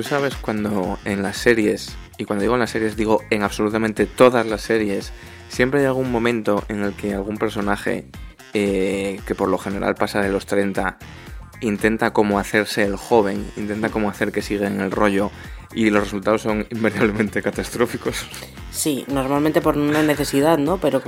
Tú sabes cuando en las series, y cuando digo en las series digo en absolutamente todas las series, siempre hay algún momento en el que algún personaje, eh, que por lo general pasa de los 30, intenta como hacerse el joven, intenta como hacer que siga en el rollo y los resultados son invariablemente catastróficos. Sí, normalmente por una necesidad, ¿no? Pero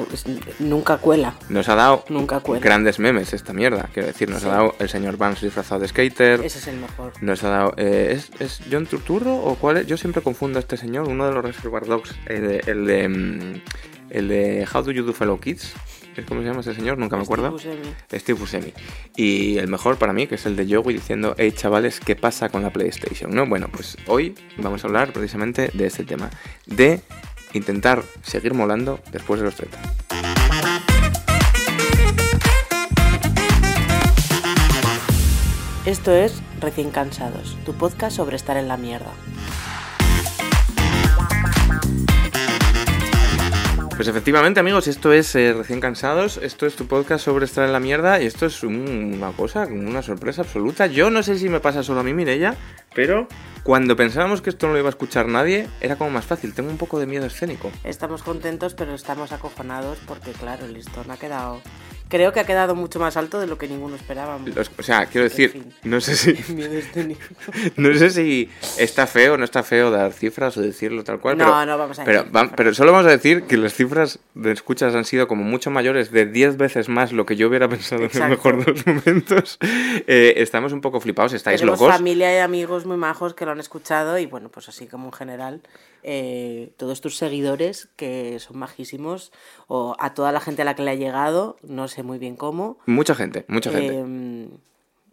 nunca cuela. Nos ha dado Nunca cuela. grandes memes esta mierda, quiero decir, nos Sí. ha dado el señor Vance disfrazado de skater, Ese es el mejor. nos ha dado... eh, ¿es, es John Turturro o cuál es? Yo siempre confundo a este señor, uno de los Reservoir Dogs, el de... El de, mm, el de How Do You Do Fellow Kids, ¿es cómo se llama ese señor? Nunca me acuerdo. Steve Buscemi. Steve Buscemi. Y el mejor para mí, que es el de Joey diciendo, hey chavales, ¿qué pasa con la PlayStation? ¿No? Bueno, pues hoy vamos a hablar precisamente de este tema. De intentar seguir molando después de los 30. Esto es Recién Cansados, tu podcast sobre estar en la mierda. Pues efectivamente, amigos, esto es eh, Recién Cansados, esto es tu podcast sobre estar en la mierda y esto es un- una cosa, una sorpresa absoluta. Yo no sé si me pasa solo a mí, Mirella, pero cuando pensábamos que esto no lo iba a escuchar nadie, era como más fácil. Tengo un poco de miedo escénico. Estamos contentos, pero estamos acojonados porque, claro, el listón ha quedado. Creo que ha quedado mucho más alto de lo que ninguno esperaba. Los- o sea, quiero decir, fin. no sé si... Escénico. No sé si está feo o no está feo dar cifras o decirlo tal cual. No, pero, no vamos a pero, decir va- cifras. pero solo vamos a decir que las cifras de escuchas han sido como mucho mayores, de 10 veces más lo que yo hubiera pensado en el Exacto. mejor de los momentos. Eh, estamos un poco flipados, estáis Tenemos locos. familia y amigos muy majos que lo han escuchado y bueno, pues así como en general, eh, todos tus seguidores que son majísimos o a toda la gente a la que le ha llegado, no sé muy bien cómo. Mucha gente, mucha gente. eh,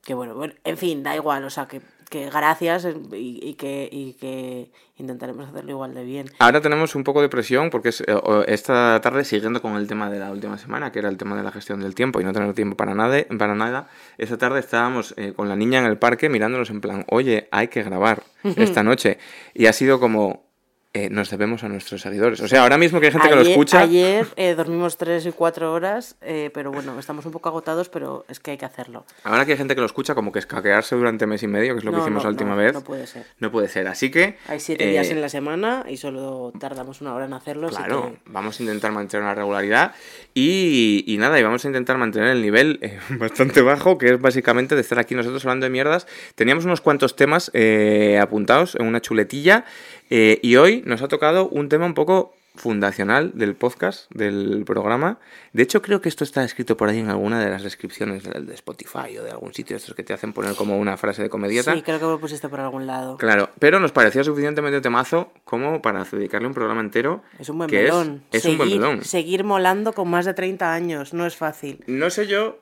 que bueno, bueno, en fin, da igual, o sea, que, que gracias eh, y, y que, y que intentaremos hacerlo igual de bien. Ahora tenemos un poco de presión porque es, eh, esta tarde, siguiendo con el tema de la última semana, que era el tema de la gestión del tiempo y no tener tiempo para nada, para nada esta tarde estábamos eh, con la niña en el parque mirándonos en plan, oye, hay que grabar esta noche. Y ha sido como, eh, nos debemos a nuestros seguidores. O sea, ahora mismo que hay gente que lo escucha... Ayer eh, dormimos tres y cuatro horas, eh, pero bueno, estamos un poco agotados, pero es que hay que hacerlo. Ahora que hay gente que lo escucha, como que escaquearse durante mes y medio, que es lo que hicimos no, la última no, vez. No puede ser. No puede ser. Así que... Hay siete eh, días en la semana y solo tardamos una hora en hacerlo. así Claro, que- vamos a intentar mantener una regularidad y, y nada, y vamos a intentar mantener el nivel eh, bastante bajo, que es básicamente de estar aquí nosotros hablando de mierdas. Teníamos unos cuantos temas eh, apuntados en una chuletilla eh, y hoy nos ha tocado un tema un poco fundacional del podcast, del programa. De hecho, creo que esto está escrito por ahí en alguna de las descripciones de, de Spotify o de algún sitio estos que te hacen poner como una frase de comedieta. Sí, creo que lo pusiste por algún lado. Claro, pero nos parecía suficientemente temazo como para dedicarle un programa entero. Es un buen que es-. Es, un buen seguir, melón. seguir molando con más de 30 años, no es fácil. No sé yo,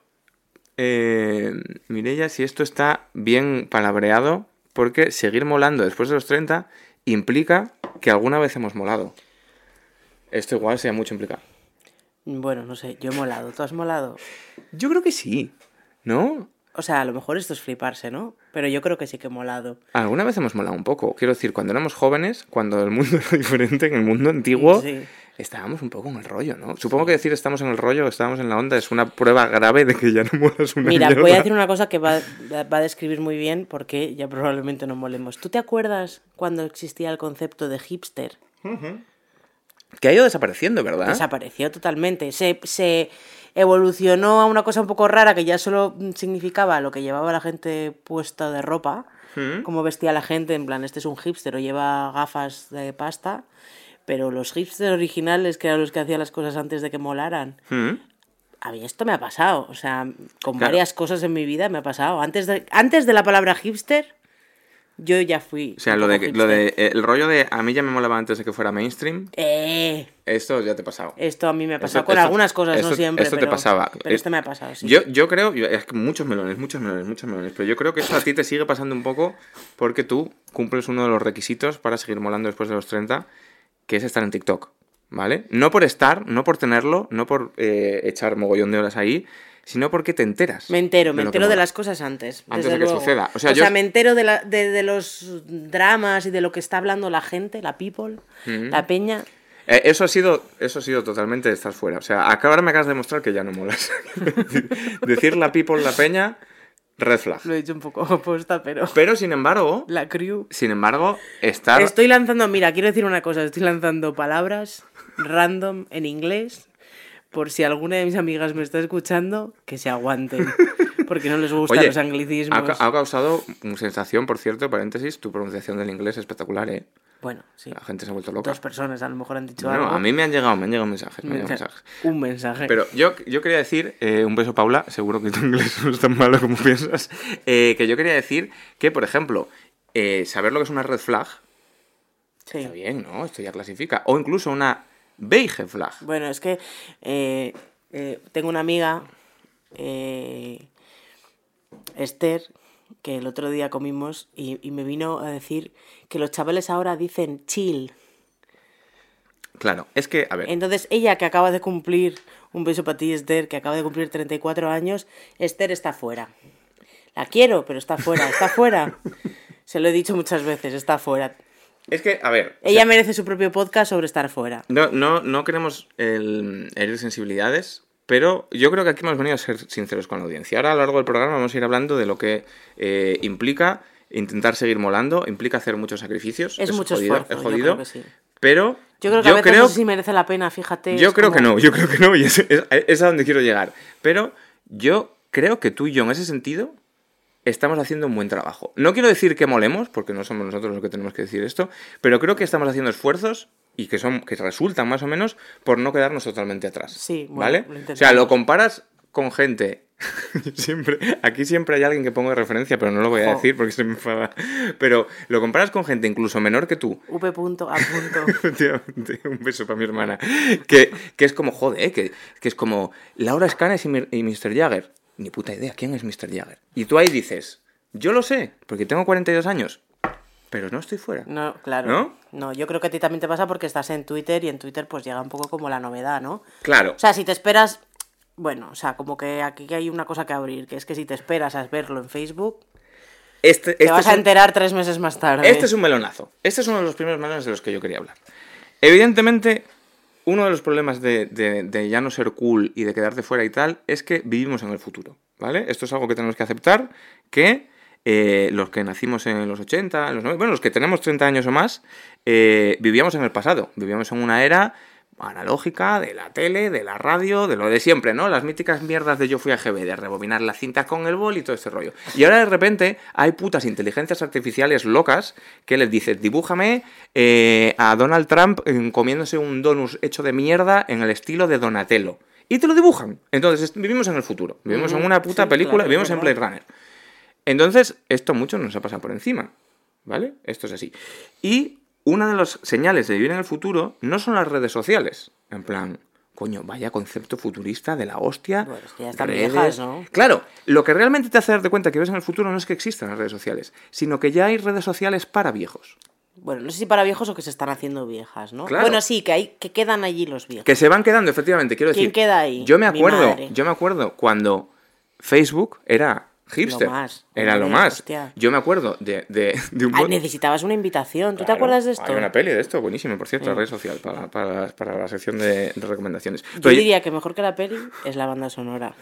eh, Mireia, si esto está bien palabreado, porque seguir molando después de los 30 implica que alguna vez hemos molado. Esto igual sea mucho implicar. Bueno, no sé, yo he molado. ¿Tú has molado? Yo creo que sí, ¿no? O sea, a lo mejor esto es fliparse, ¿no? Pero yo creo que sí que he molado. Alguna vez hemos molado un poco. Quiero decir, cuando éramos jóvenes, cuando el mundo era diferente, en el mundo antiguo, Sí. Estábamos un poco en el rollo, ¿no? Supongo que decir estamos en el rollo, estábamos en la onda, es una prueba grave de que ya no molas una Mira, mierda. voy a decir una cosa que va, va a describir muy bien porque ya probablemente no molemos. ¿Tú te acuerdas cuando existía el concepto de hipster? Que ha ido desapareciendo, ¿verdad? Desapareció totalmente. Se, se evolucionó a una cosa un poco rara que ya solo significaba lo que llevaba la gente puesta de ropa, Mm. como vestía la gente, en plan, este es un hipster o lleva gafas de pasta, pero los hipsters originales, que eran los que hacían las cosas antes de que molaran, ¿Mm? a mí esto me ha pasado. O sea, con Claro. varias cosas en mi vida me ha pasado. Antes de, antes de la palabra hipster, yo ya fui. O sea, lo de, lo de eh, el rollo de a mí ya me molaba antes de que fuera mainstream, Eh, esto ya te ha pasado. esto a mí me ha pasado Esto- con esto- algunas cosas, esto- no siempre. esto te pasaba. Pero Es- esto me ha pasado, sí. Yo, yo creo, es que muchos melones, muchos melones, muchos melones, pero yo creo que esto a ti te sigue pasando un poco porque tú cumples uno de los requisitos para seguir molando después de los 30, que es estar en TikTok, ¿vale? No por estar, no por tenerlo, no por eh, echar mogollón de horas ahí, sino porque te enteras. Me entero, me entero de las cosas antes. Antes desde de que luego. suceda. O sea, yo- me entero de, la- de, de los dramas y de lo que está hablando la gente, la people, la peña. Eh, eso ha sido eso ha sido totalmente estar fuera. O sea, ahora me acabas de demostrar que ya no molas. Decir la people, la peña, red flag. Lo he dicho un poco opuesta, pero. Pero sin embargo, La crew. sin embargo, estar. Estoy lanzando, mira, quiero decir una cosa, estoy lanzando palabras random en inglés por si alguna de mis amigas me está escuchando, que se aguanten, porque no les gustan Oye, los anglicismos. Ha, ha causado sensación, por cierto, paréntesis, tu pronunciación del inglés es espectacular, ¿eh? Bueno, sí. La gente se ha vuelto loca. Dos personas a lo mejor han dicho Bueno, algo. a mí me han llegado, me han llegado mensajes, me han llegado mensajes. Un mensaje. Pero yo, yo quería decir, eh, un beso Paula, seguro que tu inglés no es tan malo como piensas, eh, que yo quería decir que, por ejemplo, eh, saber lo que es una red flag, sí. está bien, ¿no? Esto ya clasifica. O incluso una beige flag. Bueno, es que tengo una amiga, eh, Esther, que el otro día comimos y, y me vino a decir que los chavales ahora dicen chill. Claro, es que, a ver, Entonces ella que acaba de cumplir, un beso para ti Esther, que acaba de cumplir 34 años, Esther está fuera. La quiero, pero está fuera, está fuera. Se lo he dicho muchas veces, está fuera. es que, a ver, o Ella sea, merece su propio podcast sobre estar fuera. no, no, no queremos el, herir sensibilidades, pero yo creo que aquí hemos venido a ser sinceros con la audiencia. Ahora, a lo largo del programa, vamos a ir hablando de lo que eh, implica intentar seguir molando, implica hacer muchos sacrificios. Es mucho jodido, esfuerzo, es yo jodido, creo que sí. pero Yo creo que a veces no sé si merece la pena, fíjate. Yo creo que no, yo creo que no, y es, es- es a donde quiero llegar. Pero yo creo que tú y yo, en ese sentido, estamos haciendo un buen trabajo. No quiero decir que molemos, porque no somos nosotros los que tenemos que decir esto, pero creo que estamos haciendo esfuerzos y que son que resultan más o menos por no quedarnos totalmente atrás. Sí, bueno, ¿vale? lo o sea, lo comparas con gente. siempre, aquí siempre hay alguien que pongo de referencia, pero no lo voy a decir porque se me enfada. Pero lo comparas con gente incluso menor que tú, V. punto, A. punto. Efectivamente, un beso para mi hermana. Que, que es como, joder, eh, que, que es como Laura Scanes y, y Mr. Jagger. Ni puta idea, ¿quién es Mr. Jagger? Y tú ahí dices, yo lo sé, porque tengo 42 años, pero no estoy fuera. No, claro. ¿No? ¿No? yo creo que a ti también te pasa porque estás en Twitter y en Twitter pues llega un poco como la novedad, ¿no? Claro, O sea, si te esperas, bueno, o sea, como que aquí hay una cosa que abrir, que es que si te esperas a verlo en Facebook, este, te este vas a un- enterar tres meses más tarde. Este es un melonazo. Este es uno de los primeros melones de los que yo quería hablar. Evidentemente, uno de los problemas de, de- de ya no ser cool y de quedarte fuera y tal es que vivimos en el futuro, ¿vale? Esto es algo que tenemos que aceptar, que eh, los que nacimos en los 80, en los 90, bueno, los que tenemos 30 años o más, eh, vivíamos en el pasado, vivíamos en una era analógica, de la tele, de la radio, de lo de siempre, ¿no? Las míticas mierdas de yo fui a GB, de rebobinar las cintas con el bol y todo ese rollo. Y ahora de repente hay putas inteligencias artificiales locas que les dices, dibújame eh, a Donald Trump comiéndose un donus hecho de mierda en el estilo de Donatello. Y te lo dibujan. Entonces, vivimos en el futuro. Vivimos en una puta sí, película, claro, vivimos en Blade. Runner. Entonces, esto mucho nos ha pasado por encima, ¿vale? Esto es así. Y una de las señales de vivir en el futuro no son las redes sociales. En plan, coño, vaya concepto futurista de la hostia. Bueno, es que ya están redes. viejas, ¿no? Claro, lo que realmente te hace darte cuenta que ves en el futuro no es que existan las redes sociales, sino que ya hay redes sociales para viejos. Bueno, no sé si para viejos o que se están haciendo viejas, ¿no? Claro. Bueno, sí, que hay que quedan allí los viejos. Que se van quedando, efectivamente, quiero ¿Quién decir. queda ahí? Yo me acuerdo, yo me acuerdo cuando Facebook era hipster. Lo más, era lo más. hostia. Yo me acuerdo de, de, de un Ah, necesitabas una invitación. ¿Tú te acuerdas de esto? Hay una peli de esto, buenísimo, por cierto, la red social, para, para, para la sección de, de recomendaciones. Yo Pero- diría que mejor que la peli es la banda sonora.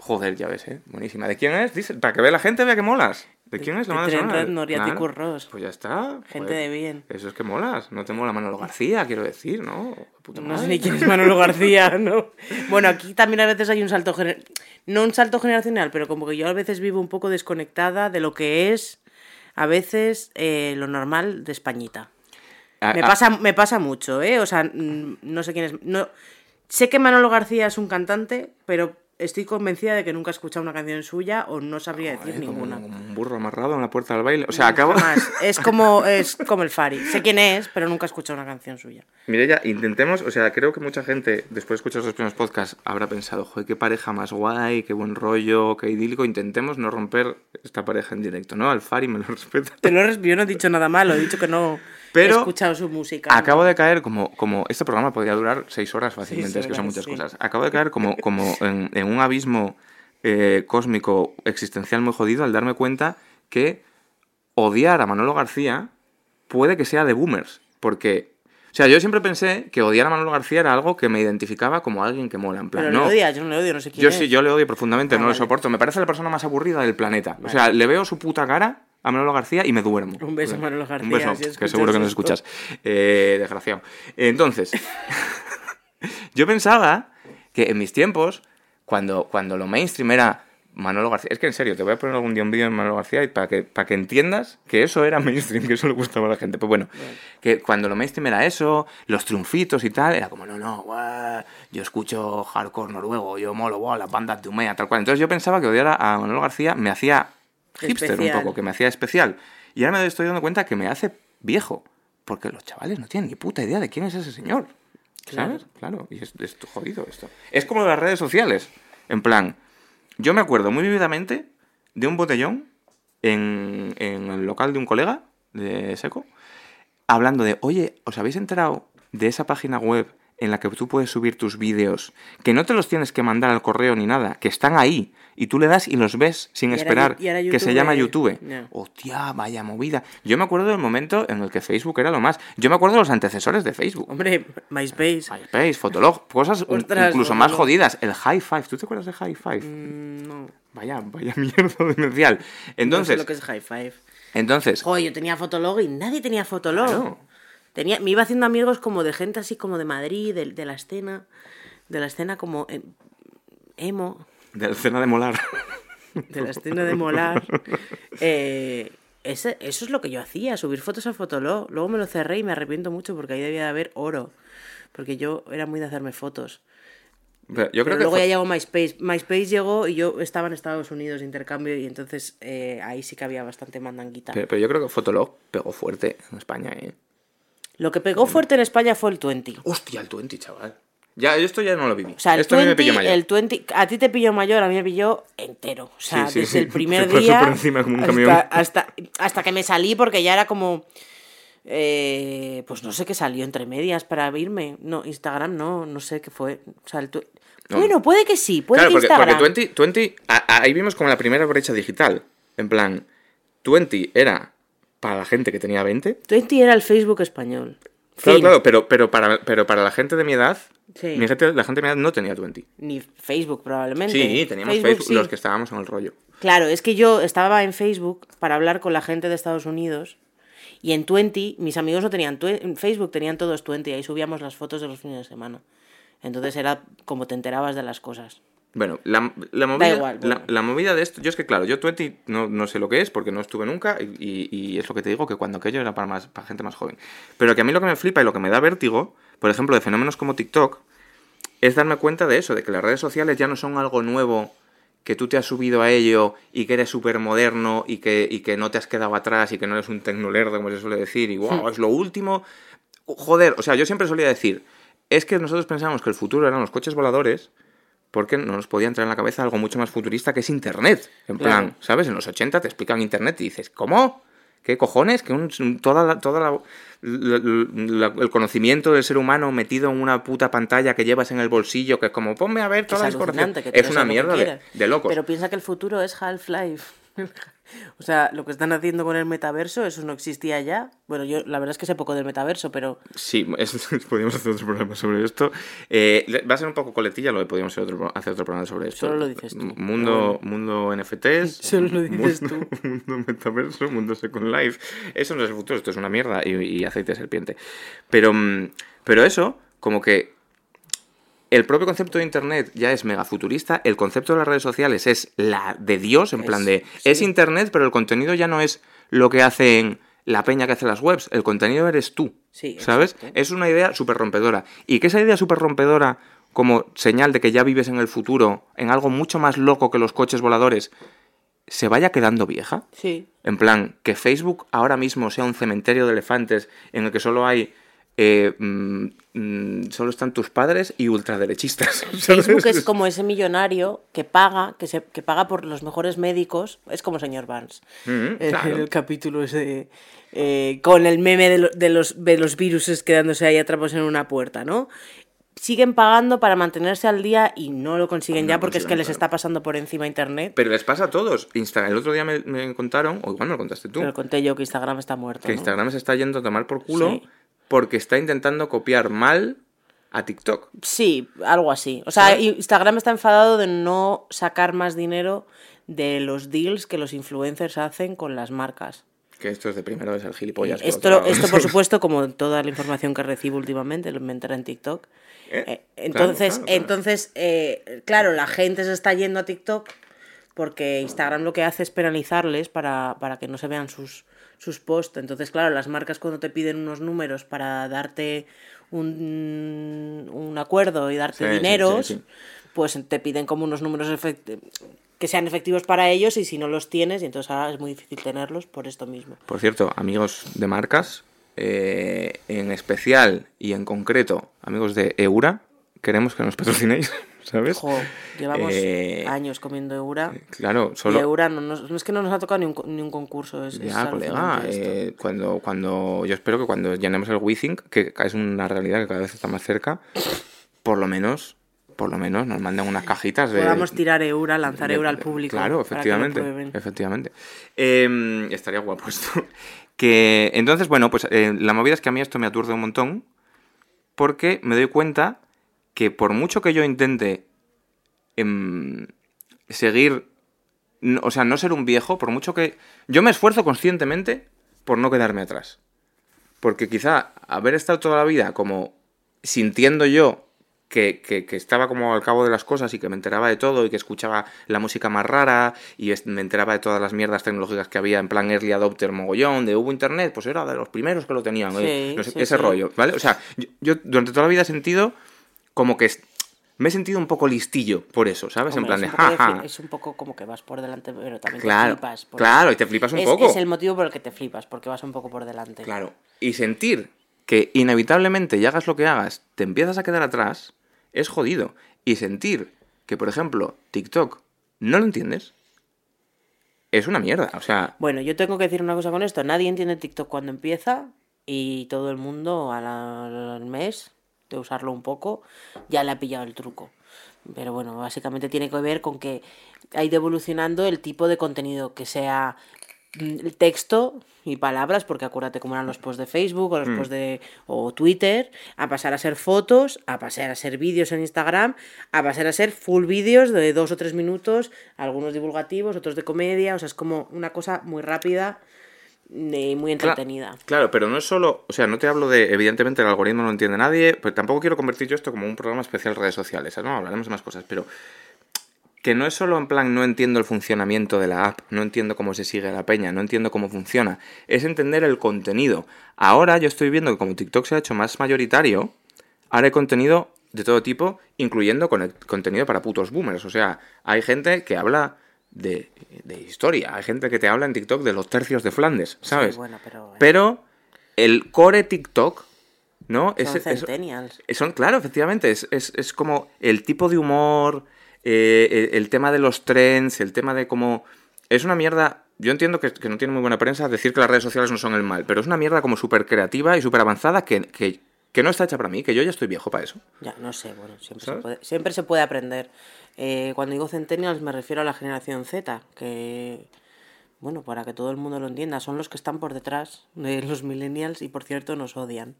Joder, ya ves, ¿eh? Buenísima. ¿De quién es? Dice, para que vea la gente, vea que molas. ¿De quién es la banda sonora? Claro. Atticus Ross. Pues ya está. Gente de bien. Eso es que molas. No te mola Manolo García, quiero decir, ¿no? Puta No madre. sé ni quién es Manolo García, ¿no? Bueno, aquí también a veces hay un salto gener- no un salto generacional, pero como que yo a veces vivo un poco desconectada de lo que es a veces eh, lo normal de Españita. Ah, Me ah, pasa, me pasa mucho, ¿eh? O sea, no sé quién es. No, sé que Manolo García es un cantante, pero estoy convencida de que nunca he escuchado una canción suya o no sabría decir ninguna. como un burro amarrado en la puerta del baile. O sea, acabo... Jamás. Es como, es como el Fari. Sé quién es, pero nunca he escuchado una canción suya. Mireya, intentemos, o sea, creo que mucha gente, después de escuchar los primeros podcasts, habrá pensado, joder, qué pareja más guay, qué buen rollo, qué idílico. Intentemos no romper esta pareja en directo, ¿no? Alfari me lo respeta. Te lo yo no he dicho nada malo, he dicho que no Pero he escuchado su música. Acabo de caer como, como este programa podría durar seis horas fácilmente, Seis es que son muchas sí. cosas. Acabo de caer como, como en, en un abismo eh, cósmico existencial muy jodido al darme cuenta que odiar a Manolo García puede que sea de boomers, porque, o sea, yo siempre pensé que odiar a Manolo García era algo que me identificaba como alguien que mola, en plan, Pero no. le odias, yo no le odio, no sé quién Yo es. sí, yo le odio profundamente, Ah, no lo vale. soporto. Me parece la persona más aburrida del planeta. O sea, le veo su puta cara a Manolo García y me duermo. Un beso, Manolo García, Un beso, si que seguro que nos escuchas. Eh, desgraciado. Entonces, yo pensaba que en mis tiempos, cuando, cuando lo mainstream era Manolo García, es que en serio, te voy a poner algún día un vídeo de Manolo García y para que, para que entiendas que eso era mainstream, que eso le gustaba a la gente. Pues bueno, que cuando lo mainstream era eso, los triunfitos y tal, era como, no, no, guau, yo escucho hardcore noruego, yo molo, guau, las bandas de Umea, tal cual. Entonces yo pensaba que odiar a Manolo García me hacía hipster Especial. un poco, que me hacía especial. Y ahora me estoy dando cuenta que me hace viejo, porque los chavales no tienen ni puta idea de quién es ese señor. ¿Sabes? Claro, y es, es jodido esto. Es como las redes sociales. En plan, yo me acuerdo muy vividamente de un botellón en, en el local de un colega de Seco, hablando de, oye, ¿os habéis enterado de esa página web en la que tú puedes subir tus vídeos, que no te los tienes que mandar al correo ni nada, que están ahí, y tú le das y los ves sin Y esperar, y que se llama YouTube. Ya. Hostia, vaya movida. Yo me acuerdo del momento en el que Facebook era lo más. Yo me acuerdo de los antecesores de Facebook. Hombre, MySpace. MySpace, Fotolog, cosas Ostras, incluso más jodidas. El High Five, ¿tú te acuerdas de High Five? Mm, no. Vaya, vaya mierda demencial. no sé Entonces, lo que es High Five. entonces, Joder, yo tenía Fotolog y nadie tenía Fotolog. Claro. Tenía, me iba haciendo amigos como de gente así como de Madrid, de, de la escena, de la escena como eh, emo, de la escena de molar. de la escena de molar. Eh, ese- eso es lo que yo hacía, subir fotos a Fotolog. Luego me lo cerré y me arrepiento mucho porque ahí debía de haber oro. Porque yo era muy de hacerme fotos. Pero yo creo Pero que luego ya llegó MySpace. MySpace llegó y yo estaba en Estados Unidos de intercambio y entonces eh, ahí sí que había bastante mandanguita. pero, pero yo creo que Fotolog pegó fuerte en España, ¿eh? Lo que pegó fuerte en España fue el 20. Hostia, el 20, chaval. Ya, esto ya no lo viví. O sea, el esto a mí me 20, pilló mayor. el 20, a ti te pilló mayor, a mí me pilló entero. O sea, Sí, sí, desde sí. el primer Se día por encima como un hasta, camión. hasta, hasta que me salí porque ya era como... eh, pues no sé qué salió entre medias para irme. No, Instagram no, no sé qué fue. O sea, el tu- No. Bueno, puede que sí, puede Claro, que porque, porque Instagram. 20, 20 a- a- ahí vimos como la primera brecha digital. En plan, 20 era para la gente que tenía 20. 20 era el Facebook español. Claro, claro, pero, pero, para, pero para la gente de mi edad, Sí. mi gente, la gente de mi edad no tenía 20. Ni Facebook probablemente. Sí, teníamos Facebook, sí. los que estábamos en el rollo. Claro, es que yo estaba en Facebook para hablar con la gente de Estados Unidos y en Twenty mis amigos no tenían en Facebook, tenían todos Twenty, ahí subíamos las fotos de los fines de semana. Entonces era como te enterabas de las cosas. Bueno, la, la movida, igual, la, bueno. la movida de esto, yo es que claro, yo 20 no, no sé lo que es porque no estuve nunca y, y- y es lo que te digo que cuando aquello era para, más, para gente más joven. Pero que a mí lo que me flipa y lo que me da vértigo, por ejemplo, de fenómenos como TikTok, es darme cuenta de eso, de que las redes sociales ya no son algo nuevo que tú te has subido a ello y que eres súper moderno y que, y que no te has quedado atrás y que no eres un tecnolerdo, como se suele decir, y wow, es lo último. Joder, o sea, yo siempre solía decir, es que nosotros pensábamos que el futuro eran los coches voladores porque no nos podía entrar en la cabeza algo mucho más futurista que es Internet. En Claro. plan, ¿sabes? En los 80 te explican Internet y dices, ¿cómo? ¿Qué cojones? Que un- toda, la- toda la- el conocimiento del ser humano metido en una puta pantalla que llevas en el bolsillo, que es como, ponme a ver toda la es información. alucinante que Es una mierda de, de locos. Pero piensa que el futuro es Half-Life. o sea, lo que están haciendo con el metaverso, eso no existía ya. Bueno, yo la verdad es que sé poco del metaverso, pero Sí, es- podríamos hacer otro programa sobre esto. Eh, va a ser un poco coletilla lo de podríamos hacer otro, hacer otro programa sobre esto. Solo lo dices tú. Mundo, mundo NFTs. Solo lo dices mundo, Mundo metaverso, mundo Second Life. Eso no es el futuro, esto es una mierda y, y aceite de serpiente. Pero, mm, pero eso, como que el propio concepto de Internet ya es mega futurista, el concepto de las redes sociales es la de Dios, en Es- plan de, sí. es Internet, pero el contenido ya no es lo que hacen la peña que hace las webs, el contenido eres tú, Sí, ¿sabes? exacto. Es una idea súper rompedora. Y que esa idea súper rompedora, como señal de que ya vives en el futuro, en algo mucho más loco que los coches voladores, se vaya quedando vieja. sí. En plan, que Facebook ahora mismo sea un cementerio de elefantes en el que solo hay. Eh, mm, mm, solo están tus padres y ultraderechistas. ¿sabes? Facebook es como ese millonario que paga, que se que paga por los mejores médicos, es como señor Barnes. Mm, claro. el capítulo ese eh, con el meme de, lo- de los de los viruses quedándose ahí atrapados en una puerta, ¿no? Siguen pagando para mantenerse al día y no lo consiguen No ya porque es que les está pasando por encima internet. Pero les pasa a todos. Instagram, el otro día me, me contaron, o igual me lo contaste tú, Pero conté yo que Instagram está muerto. que ¿no? Instagram se está yendo a tomar por culo. Sí. Porque está intentando copiar mal a TikTok. Sí, algo así. O sea, Instagram está enfadado de no sacar más dinero de los deals que los influencers hacen con las marcas. Que esto es de primero de ser gilipollas. Esto, esto, por supuesto, como toda la información que recibo últimamente, lo inventaré en TikTok. Eh, eh, entonces, entonces eh, claro, la gente se está yendo a TikTok porque Instagram lo que hace es penalizarles para, para que no se vean sus, sus posts. Entonces, claro, las marcas cuando te piden unos números para darte un, un acuerdo y darte dineros, pues te piden como unos números que sean efectivos para ellos y si no los tienes, y entonces ahora es muy difícil tenerlos por esto mismo. Por cierto, amigos de marcas, eh, en especial y en concreto, amigos de Eura, queremos que nos patrocinéis. ¿Sabes? llevamos eh, años comiendo Eura. Claro, solo. Y Eura no, es que no nos ha tocado ni un, ni un concurso. Es, ya, colega. Eh, cuando, cuando, yo espero que cuando llenemos el WeThink, que es una realidad que cada vez está más cerca, por lo menos por lo menos nos manden unas cajitas de... Podamos tirar Eura, lanzar Eura al público. Claro, efectivamente. efectivamente. Em, estaría guapo esto. que, entonces, bueno, pues eh, la movida es que a mí esto me aturde un montón porque me doy cuenta que por mucho que yo intente em, seguir... O sea, no ser un viejo, por mucho que... Yo me esfuerzo conscientemente por no quedarme atrás. Porque quizá haber estado toda la vida como sintiendo yo que, que, estaba como al cabo de las cosas y que me enteraba de todo y que escuchaba la música más rara y me enteraba de todas las mierdas tecnológicas que había en plan early adopter mogollón, de hubo internet, pues era de los primeros que lo tenían, ese rollo, ¿vale? O sea, yo, durante toda la vida he sentido como que me he sentido un poco listillo por eso, ¿sabes? en plan de, jaja. Es un poco como que vas por delante, pero también te flipas. Claro, y te flipas un poco. Es el motivo por el que te flipas, porque vas un poco por delante. Claro. Y sentir que inevitablemente, ya hagas lo que hagas, te empiezas a quedar atrás, es jodido. Y sentir que, por ejemplo, TikTok no lo entiendes, es una mierda. O sea. Bueno, yo tengo que decir una cosa con esto. Nadie entiende TikTok cuando empieza y todo el mundo al mes de usarlo un poco ya le ha pillado el truco. Pero bueno, básicamente tiene que ver con que ha ido evolucionando el tipo de contenido que sea el texto y palabras, porque acuérdate cómo eran los posts de Facebook o los mm. posts de o Twitter, a pasar a ser fotos, a pasar a ser vídeos en Instagram, a pasar a ser full vídeos de dos o tres minutos, algunos divulgativos, otros de comedia, o sea, es como una cosa muy rápida y muy entretenida. Claro, pero no es solo, o sea, no te hablo de, evidentemente el algoritmo no entiende nadie, pero tampoco quiero convertir yo esto como un programa especial de redes sociales, ¿no? Hablaremos de más cosas, pero que no es solo en plan no entiendo el funcionamiento de la app, no entiendo cómo se sigue la peña, no entiendo cómo funciona, es entender el contenido. Ahora yo estoy viendo que como TikTok se ha hecho más mayoritario, ahora hay contenido de todo tipo, incluyendo con contenido para putos boomers. O sea, hay gente que habla de, historia, hay gente que te habla en TikTok de los tercios de Flandes, ¿sabes? bueno, pero, pero, el core TikTok ¿no? Son es, centennials. son, claro, efectivamente, es, es, como el tipo de humor, eh, el, tema de los trends, el tema de cómo... Es una mierda... Yo entiendo que, no tiene muy buena prensa decir que las redes sociales no son el mal, pero es una mierda como súper creativa y súper avanzada que, que, no está hecha para mí, que yo ya estoy viejo para eso. Ya, no sé, bueno, siempre, se puede, siempre se puede aprender. Eh, cuando digo centennials me refiero a la generación Z, que, bueno, para que todo el mundo lo entienda, son los que están por detrás de los millennials y por cierto nos odian.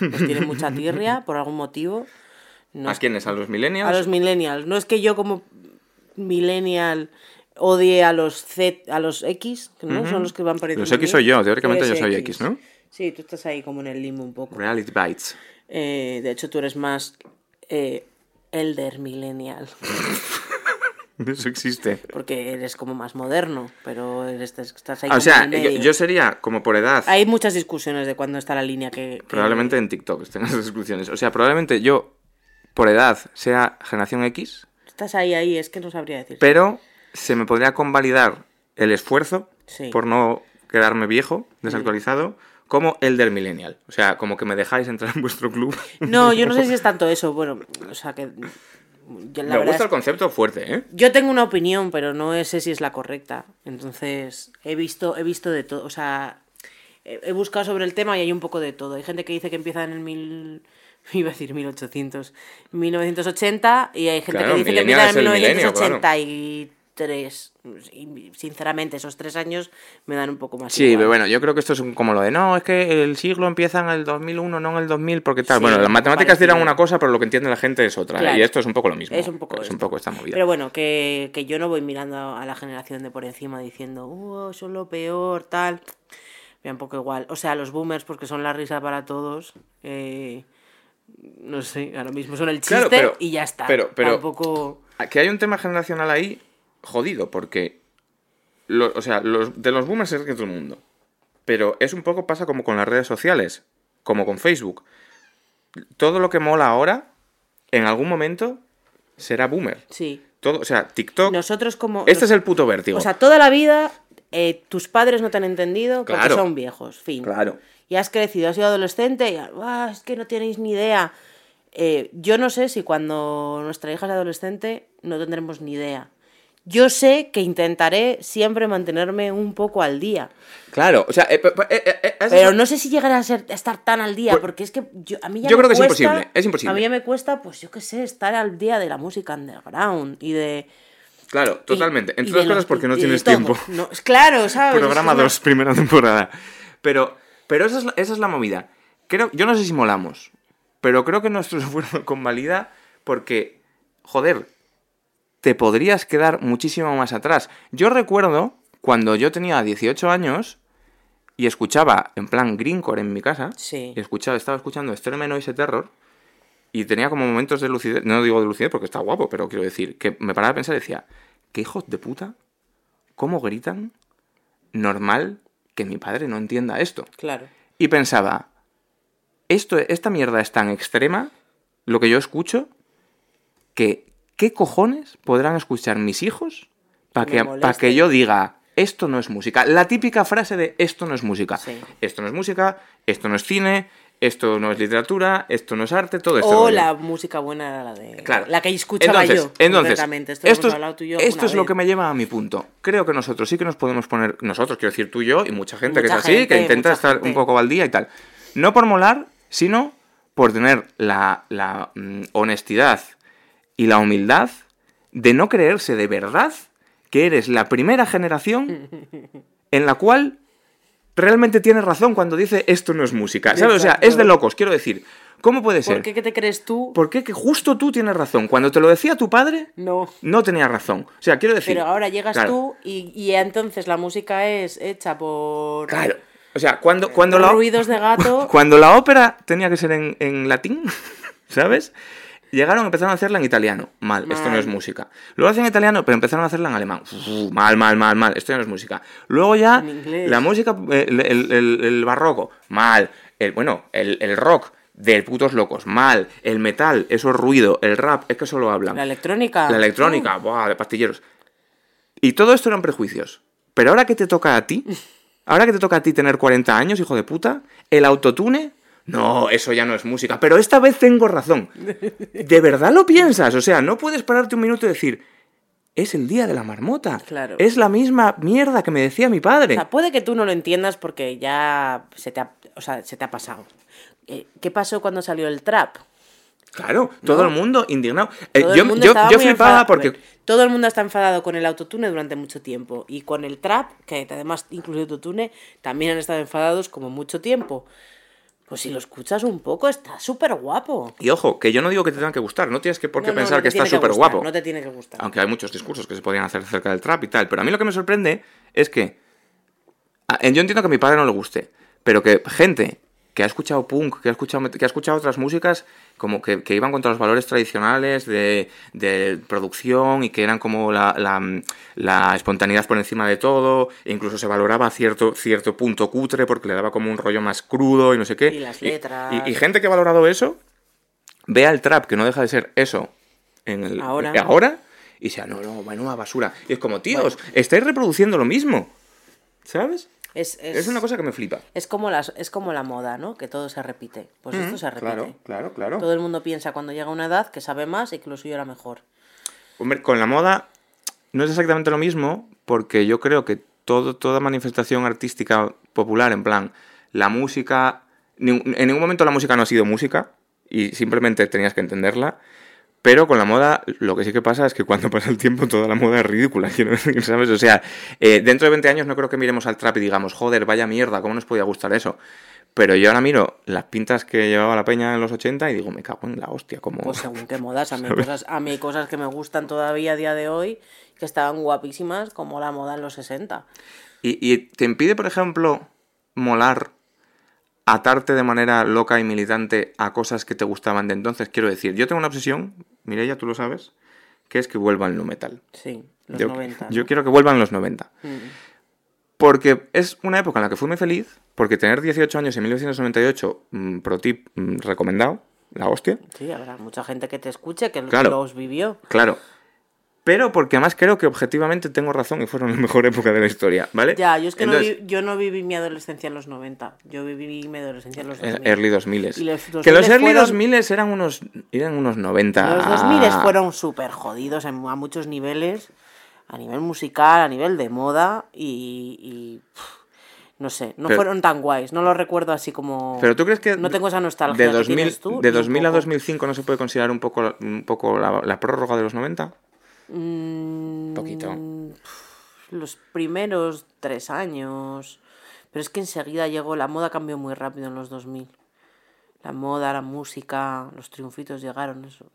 Nos tienen mucha tirria por algún motivo ¿A quiénes? ¿A los millennials? A los millennials. No es que yo como millennial odie a los Z, a los X, que no son los que van pareciendo. Los X soy yo, teóricamente yo soy X. ¿no? Sí, tú estás ahí como en el limbo un poco. Reality Bites. Eh, de hecho, tú eres más eh, elder millennial. Eso existe. Porque eres como más moderno, pero eres, estás ahí. o sea, yo, sería como por edad. Hay muchas discusiones de cuándo está la línea que. Probablemente en TikTok estén esas discusiones. O sea, probablemente yo por edad sea generación X. Estás ahí, ahí, es que no sabría decir. Pero se me podría convalidar el esfuerzo por no quedarme viejo, desactualizado, como el del millennial. O sea, como que me dejáis entrar en vuestro club. No, yo no sé si es tanto eso. Bueno, o sea que... me gusta el concepto fuerte, ¿eh? Yo tengo una opinión, pero no sé si es la correcta. Entonces, he visto, he visto de todo. O sea, he buscado sobre el tema y hay un poco de todo. Hay gente que dice que empieza en el mil iba a decir 1800, 1980 y hay gente que dice que empieza en 1983 tres. Y, sinceramente, esos tres años me dan un poco más. Sí, igual. pero bueno, yo creo que esto es un- como lo de no, es que el siglo empieza en el 2001, no en el 2000, porque tal. Sí, bueno, las matemáticas dirán una cosa, pero lo que entiende la gente es otra. Claro. Y esto es un poco lo mismo. Es un poco Es un poco esta movida. Pero bueno, que, que yo no voy mirando a la generación de por encima diciendo, oh, son lo peor, tal. Me da un poco igual. O sea, los boomers, porque son la risa para todos. eh, no sé, ahora mismo son el chiste Claro, pero- y ya está. pero- pero- Tampoco. Aquí hay un tema generacional ahí jodido, porque. lo- o sea, los, de los boomers es que todo el mundo. Pero es un poco pasa como con las redes sociales, como con Facebook. Todo lo que mola ahora, en algún momento, será boomer. Sí. Todo, o sea, TikTok. Nosotros como. este es el puto vértigo. O sea, toda la vida eh, tus padres no te han entendido porque Claro. son viejos, fin. Claro. Y has crecido, has sido adolescente y "Ah, es que no tenéis ni idea. Eh, yo no sé si cuando nuestra hija sea adolescente no tendremos ni idea. Yo sé que intentaré siempre mantenerme un poco al día. Claro, o sea, eh, eh, eh, eh, Pero no sé si llegará a, ser, a estar tan al día, Pues- porque es que yo, a mí ya Yo me creo que es cuesta- imposible, es imposible. A mí ya me cuesta, pues yo qué sé, estar al día de la música underground y de... Claro, totalmente. y- Entre otras cosas porque no tienes tiempo. No, es claro, ¿sabes? Es Programa una- 2, primera temporada. Pero, pero esa, es la, esa es la movida. Creo, yo no sé si molamos, pero creo que nuestro esfuerzo convalida porque, joder, te podrías quedar muchísimo más atrás. Yo recuerdo cuando yo tenía 18 años y escuchaba, en plan Greencore en mi casa, Sí. y escuchaba, estaba escuchando Extreme Noise Terror y tenía como momentos de lucidez, no digo de lucidez porque está guapo, pero quiero decir, que me paraba a pensar y decía, ¿qué hijos de puta? ¿Cómo gritan? Normal que mi padre no entienda esto. Claro. Y pensaba, esto, esta mierda es tan extrema, lo que yo escucho, que ¿qué cojones podrán escuchar mis hijos para que, pa' que yo diga, esto no es música? La típica frase de esto no es música. Sí. Esto no es música, esto no es cine, esto no es literatura, esto no es arte, todo esto. O la música buena era la de... Claro. La que escuchaba entonces, yo, Entonces. Esto, esto, es, tú y yo esto es lo que me lleva a mi punto. Creo que nosotros sí que nos podemos poner, nosotros quiero decir tú y yo, y mucha gente que es así, que intenta estar gente. un poco al día y tal. No por molar, sino por tener la, la, mm, honestidad y la humildad de no creerse de verdad que eres la primera generación en la cual realmente tienes razón cuando dice esto no es música. ¿Sabes? O sea, Exacto. es de locos, quiero decir. ¿Cómo puede ser? ¿Por qué? ¿Qué te crees tú? ¿Por qué que justo tú tienes razón? Cuando te lo decía tu padre, No. no tenía razón. O sea, quiero decir. Pero ahora llegas claro, tú y, y entonces la música es hecha por Claro. O sea, cuando, cuando, la, ruidos de gato. cuando la ópera tenía que ser en, en latín, ¿sabes? Llegaron, empezaron a hacerla en italiano. Mal, esto no Mal. es música. Luego hacen en italiano, pero empezaron a hacerla en alemán. Uf, mal, mal, mal, mal. Esto ya no es música. Luego ya, la música, eh, el, el- el- el barroco, mal. El, bueno, el, rock, de putos locos, mal. El metal, eso es ruido. El rap, es que solo hablan. La electrónica. La electrónica, buah, de pastilleros. Y todo esto eran prejuicios. Pero ahora que te toca a ti, ahora que te toca a ti tener 40 años, hijo de puta, el autotune, no, eso ya no es música. Pero esta vez tengo razón. ¿De verdad lo piensas? O sea, no puedes pararte un minuto y decir, es el día de la marmota. Claro. Es la misma mierda que me decía mi padre. O sea, puede que tú no lo entiendas porque ya se te ha, o sea, se te ha pasado. Eh, ¿Qué pasó cuando salió el trap? Claro, todo el mundo indignado. Eh, Todo el yo mundo yo, yo muy flipaba enfadado. porque... Todo el mundo está enfadado con el autotune durante mucho tiempo. Y con el trap, que además incluye autotune, también han estado enfadados como mucho tiempo. Pues si lo escuchas un poco, está súper guapo. Y ojo, que yo no digo que te tengan que gustar, no tienes que por qué No, pensar no que está súper guapo. No te tiene que gustar. Aunque hay muchos discursos que se podrían hacer acerca del trap y tal. Pero a mí lo que me sorprende es que. Yo entiendo que a mi padre no le guste, pero que gente que ha escuchado punk, que ha escuchado, que ha escuchado otras músicas, como que, que iban contra los valores tradicionales de, de producción y que eran como la, la, la espontaneidad por encima de todo, e incluso se valoraba cierto, cierto punto cutre porque le daba como un rollo más crudo y no sé qué. Y las letras. y- y gente que ha valorado eso, vea el trap, que no deja de ser eso en el, Ahora. ahora y sea, no, no, menuda basura. Y es como, tíos, estáis reproduciendo lo mismo. ¿Sabes? Es, es, Es una cosa que me flipa. es como las, es como la moda, ¿no? Que todo se repite. Pues esto se repite. Claro, claro, claro. Todo el mundo piensa cuando llega una edad que sabe más y que lo suyo era mejor. Hombre, con la moda no es exactamente lo mismo porque yo creo que todo, toda manifestación artística popular, en plan, la música, en ningún momento la música no ha sido música y simplemente tenías que entenderla, Pero con la moda, lo que sí que pasa es que cuando pasa el tiempo, toda la moda es ridícula, ¿sabes? O sea, eh, dentro de 20 años no creo que miremos al trap y digamos, joder, vaya mierda, ¿cómo nos podía gustar eso? Pero yo ahora miro las pintas que llevaba la peña en los 80 y digo, me cago en la hostia, como... Pues según qué modas, a mí, cosas, a mí cosas que me gustan todavía a día de hoy, que estaban guapísimas, como la moda en los 60. ¿Y, y te impide, por ejemplo, molar atarte de manera loca y militante a cosas que te gustaban de entonces? Quiero decir, yo tengo una obsesión, Mireia, tú lo sabes, que es que vuelva el nu metal. Sí, los yo, 90. yo quiero que vuelvan los 90. Mm. Porque es una época en la que fui muy feliz, porque tener 18 años en 1998, mm, pro tip mm, recomendado, la hostia, Sí, habrá mucha gente que te escuche que Claro. los vivió. claro. Pero porque además creo que objetivamente tengo razón y fueron la mejor época de la historia, ¿vale? Ya, yo es que Entonces, no, vi- yo no viví mi adolescencia en los 90. Yo viví mi adolescencia en los eh, 2000. Early 2000 Y los Que los 2000 early fueron- 2000 eran unos, eran unos 90. Los 2000 fueron súper jodidos en- a muchos niveles, a nivel musical, a nivel de moda y, y, no sé, no Pero- fueron tan guays, no los recuerdo así como... Pero tú crees que No tengo esa nostalgia de que 2000, tienes tú, de ni un 2000 a poco. 2005 no se puede considerar un poco, un poco la, la prórroga de los 90? Mm, Poquito. Los primeros tres años. Pero es que enseguida llegó, la moda cambió muy rápido en los 2000. La moda, la música, los triunfitos llegaron, eso.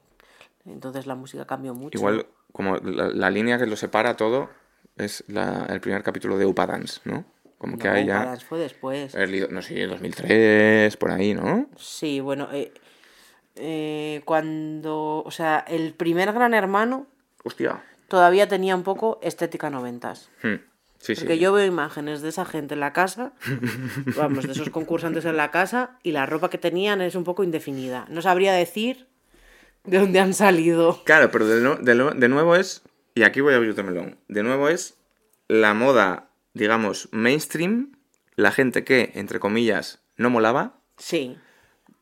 Entonces la música cambió mucho. Igual, como la, la línea que lo separa todo es la- el primer capítulo de Upadance, ¿no? Como que hay ya... Balance fue después. early- no sé, 2003, por ahí, ¿no? Sí, bueno, eh, eh, cuando, o sea, el primer Gran Hermano Hostia. todavía tenía un poco estética noventas. Hmm. Sí, Porque sí. yo veo imágenes de esa gente en la casa, vamos, de esos concursantes en la casa, y la ropa que tenían es un poco indefinida. No sabría decir de dónde han salido. Claro, pero de, nu- de nu- de nuevo es, y aquí voy a abrirte melón, de nuevo es la moda, digamos, mainstream, la gente que, entre comillas, no molaba, Sí,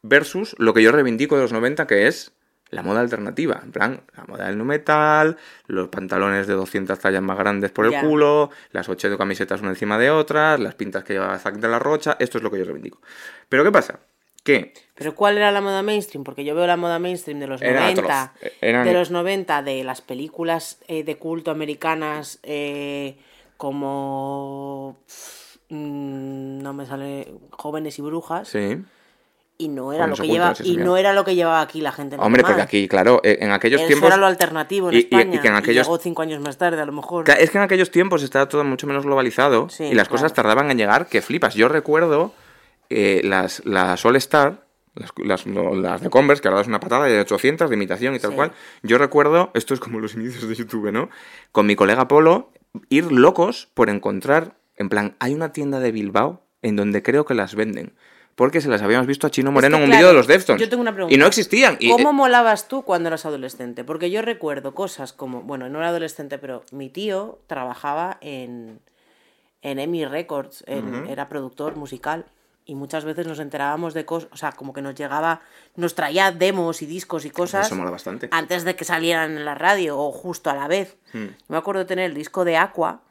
versus lo que yo reivindico de los 90, que es la moda alternativa. En plan, la moda del nu metal, los pantalones de 200 tallas más grandes por el culo, las 8 camisetas una encima de otras, las pintas que llevaba Zack de la Rocha, esto es lo que yo reivindico. Pero ¿qué pasa? Que pero ¿cuál era la moda mainstream? Porque yo veo la moda mainstream de los Era 90, atroz. Eran- de los 90, de las películas eh, de culto americanas eh, como... mm, no me sale jóvenes y brujas sí. Y no era lo que lleva y no era lo que llevaba aquí la gente Hombre, normal. porque aquí, claro, eh, en aquellos Eso tiempos... era lo alternativo en y- y- y España. que en aquellos- llegó cinco años más tarde, a lo mejor. Es que en aquellos tiempos estaba todo mucho menos globalizado Sí, y las cosas tardaban en llegar que flipas. Yo recuerdo eh, las, las All Star, las, las, de Converse, que ahora es una patada de 800 de imitación y tal Sí. cual. Yo recuerdo, esto es como los inicios de YouTube, ¿no? Con mi colega Polo, ir locos por encontrar, en plan, hay una tienda de Bilbao en donde creo que las venden. Porque se las habíamos visto a Chino Moreno que, en un claro, vídeo de los Deftones. yo tengo una pregunta. Y no existían. Y, ¿Cómo eh, molabas tú cuando eras adolescente? Porque yo recuerdo cosas como, bueno, no era adolescente, pero mi tío trabajaba en, en EMI Records, en- era productor musical. Y muchas veces nos enterábamos de cosas, o sea, como que nos llegaba, nos traía demos y discos y cosas Eso mola bastante. antes de que salieran en la radio o justo a la vez. Hmm. Me acuerdo de tener el disco de Aqua,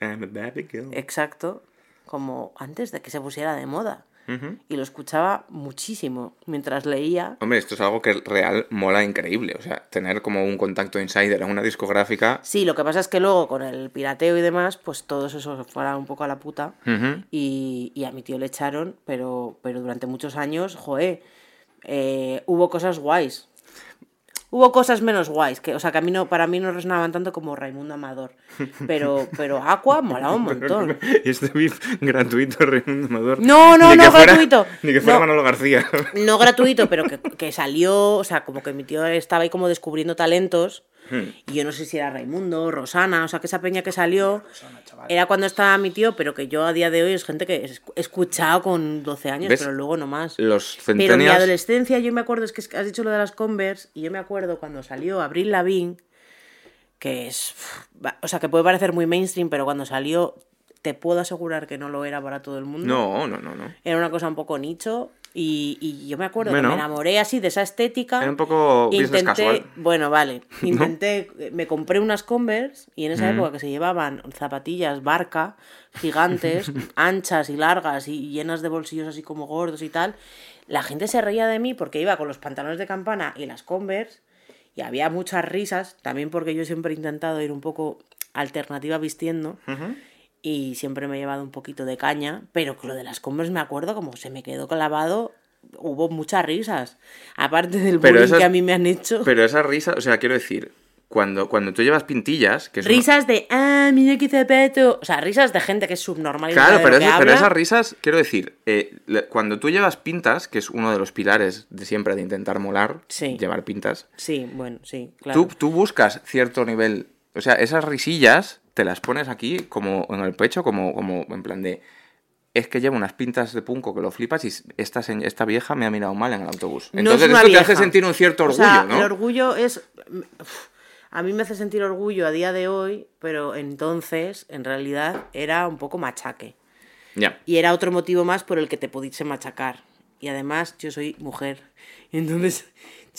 I'm a baby girl. exacto, como antes de que se pusiera de moda. Y lo escuchaba muchísimo mientras leía. Hombre, esto es algo que real mola increíble. O sea, tener como un contacto insider en una discográfica. Sí, lo que pasa es que luego con el pirateo y demás, pues todo eso fuera un poco a la puta. Y a mi tío le echaron, pero, pero durante muchos años, joe, eh, hubo cosas guays. Hubo cosas menos guays, que, o sea, que a mí no, para mí no resonaban tanto como Raimundo Amador. Pero, pero Aqua molaba un montón. Este beef gratuito, Raimundo Amador. No, no, Ni no, fuera- gratuito. Ni que fuera No. Manolo García. No gratuito, pero que, que salió, o sea, como que mi tío estaba ahí como descubriendo talentos. Hmm. Y yo no sé si era Raimundo, Rosana, o sea, que esa peña que salió era cuando estaba mi tío, pero que yo a día de hoy es gente que he escuchado con 12 años, ¿Ves? pero luego no más. Los Pero en mi centenias. adolescencia yo me acuerdo, es que has dicho lo de las Converse, y yo me acuerdo cuando salió Abril Lavigne, que es, o sea, que puede parecer muy mainstream, pero cuando salió te puedo asegurar que no lo era para todo el mundo. No, no, no, no. Era una cosa un poco nicho Y, y yo me acuerdo Bueno. que me enamoré así de esa estética. Era un poco Intenté, casual. bueno, vale, intenté, me compré unas Converse y en esa época que se llevaban zapatillas barca, gigantes, anchas y largas y llenas de bolsillos así como gordos y tal, la gente se reía de mí porque iba con los pantalones de campana y las Converse y había muchas risas, también porque yo siempre he intentado ir un poco alternativa vistiendo y siempre me he llevado un poquito de caña, pero lo de las Converse me acuerdo como se me quedó clavado, hubo muchas risas, aparte del bullying esas- que a mí me han hecho. Pero esa risa, o sea, quiero decir, cuando, cuando tú llevas pintillas, que una- Risas de, ah, mira qué zapato. O sea, risas de gente que es subnormal. Claro, pero, eso- pero esas risas, quiero decir, eh, cuando tú llevas pintas, que es uno de los pilares de siempre de intentar molar, Sí. llevar pintas, Sí, bueno, sí, claro. tú, tú buscas cierto nivel, o sea, esas risillas te las pones aquí como en el pecho, como, como en plan de... Es que lleva unas pintas de punco que lo flipas y esta, esta vieja me ha mirado mal en el autobús. No Entonces es esto te hace sentir un cierto O orgullo, sea, ¿no? El orgullo es. A mí me hace sentir orgullo a día de hoy, pero entonces, en realidad, era un poco machaque. Ya. Y era otro motivo más por el que te pudiese machacar. Y además, yo soy mujer. Entonces,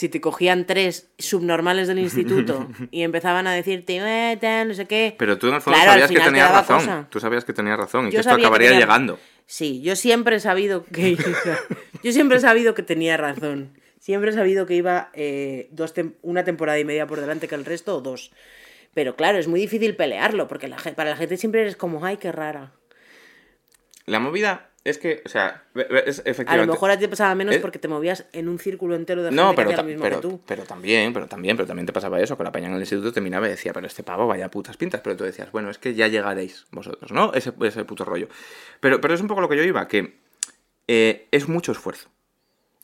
si te cogían tres subnormales del instituto y empezaban a decirte, "Eh, tal, no sé qué. Pero tú en el fondo claro, sabías que tenías razón. cosa. Tú sabías que tenías razón y Yo que esto que acabaría tenía- llegando. Sí, yo siempre he sabido que yo siempre he sabido que tenía razón. Siempre he sabido que iba eh, dos tem- una temporada y media por delante que el resto o dos. Pero claro, es muy difícil pelearlo porque la, para la gente siempre eres como, ay, qué rara. La movida es que, o sea, es A efectivamente... lo mejor a ti te pasaba menos porque te movías en un círculo entero de gente No, que pero, hacía ta- lo mismo pero, que tú. pero también, pero también, pero también te pasaba eso, que la peña en el instituto te miraba y decía, pero este pavo vaya putas pintas, pero tú decías, bueno, es que ya llegaréis vosotros, ¿no? Ese, ese puto rollo. Pero, pero es un poco lo que yo iba, que eh, es mucho esfuerzo.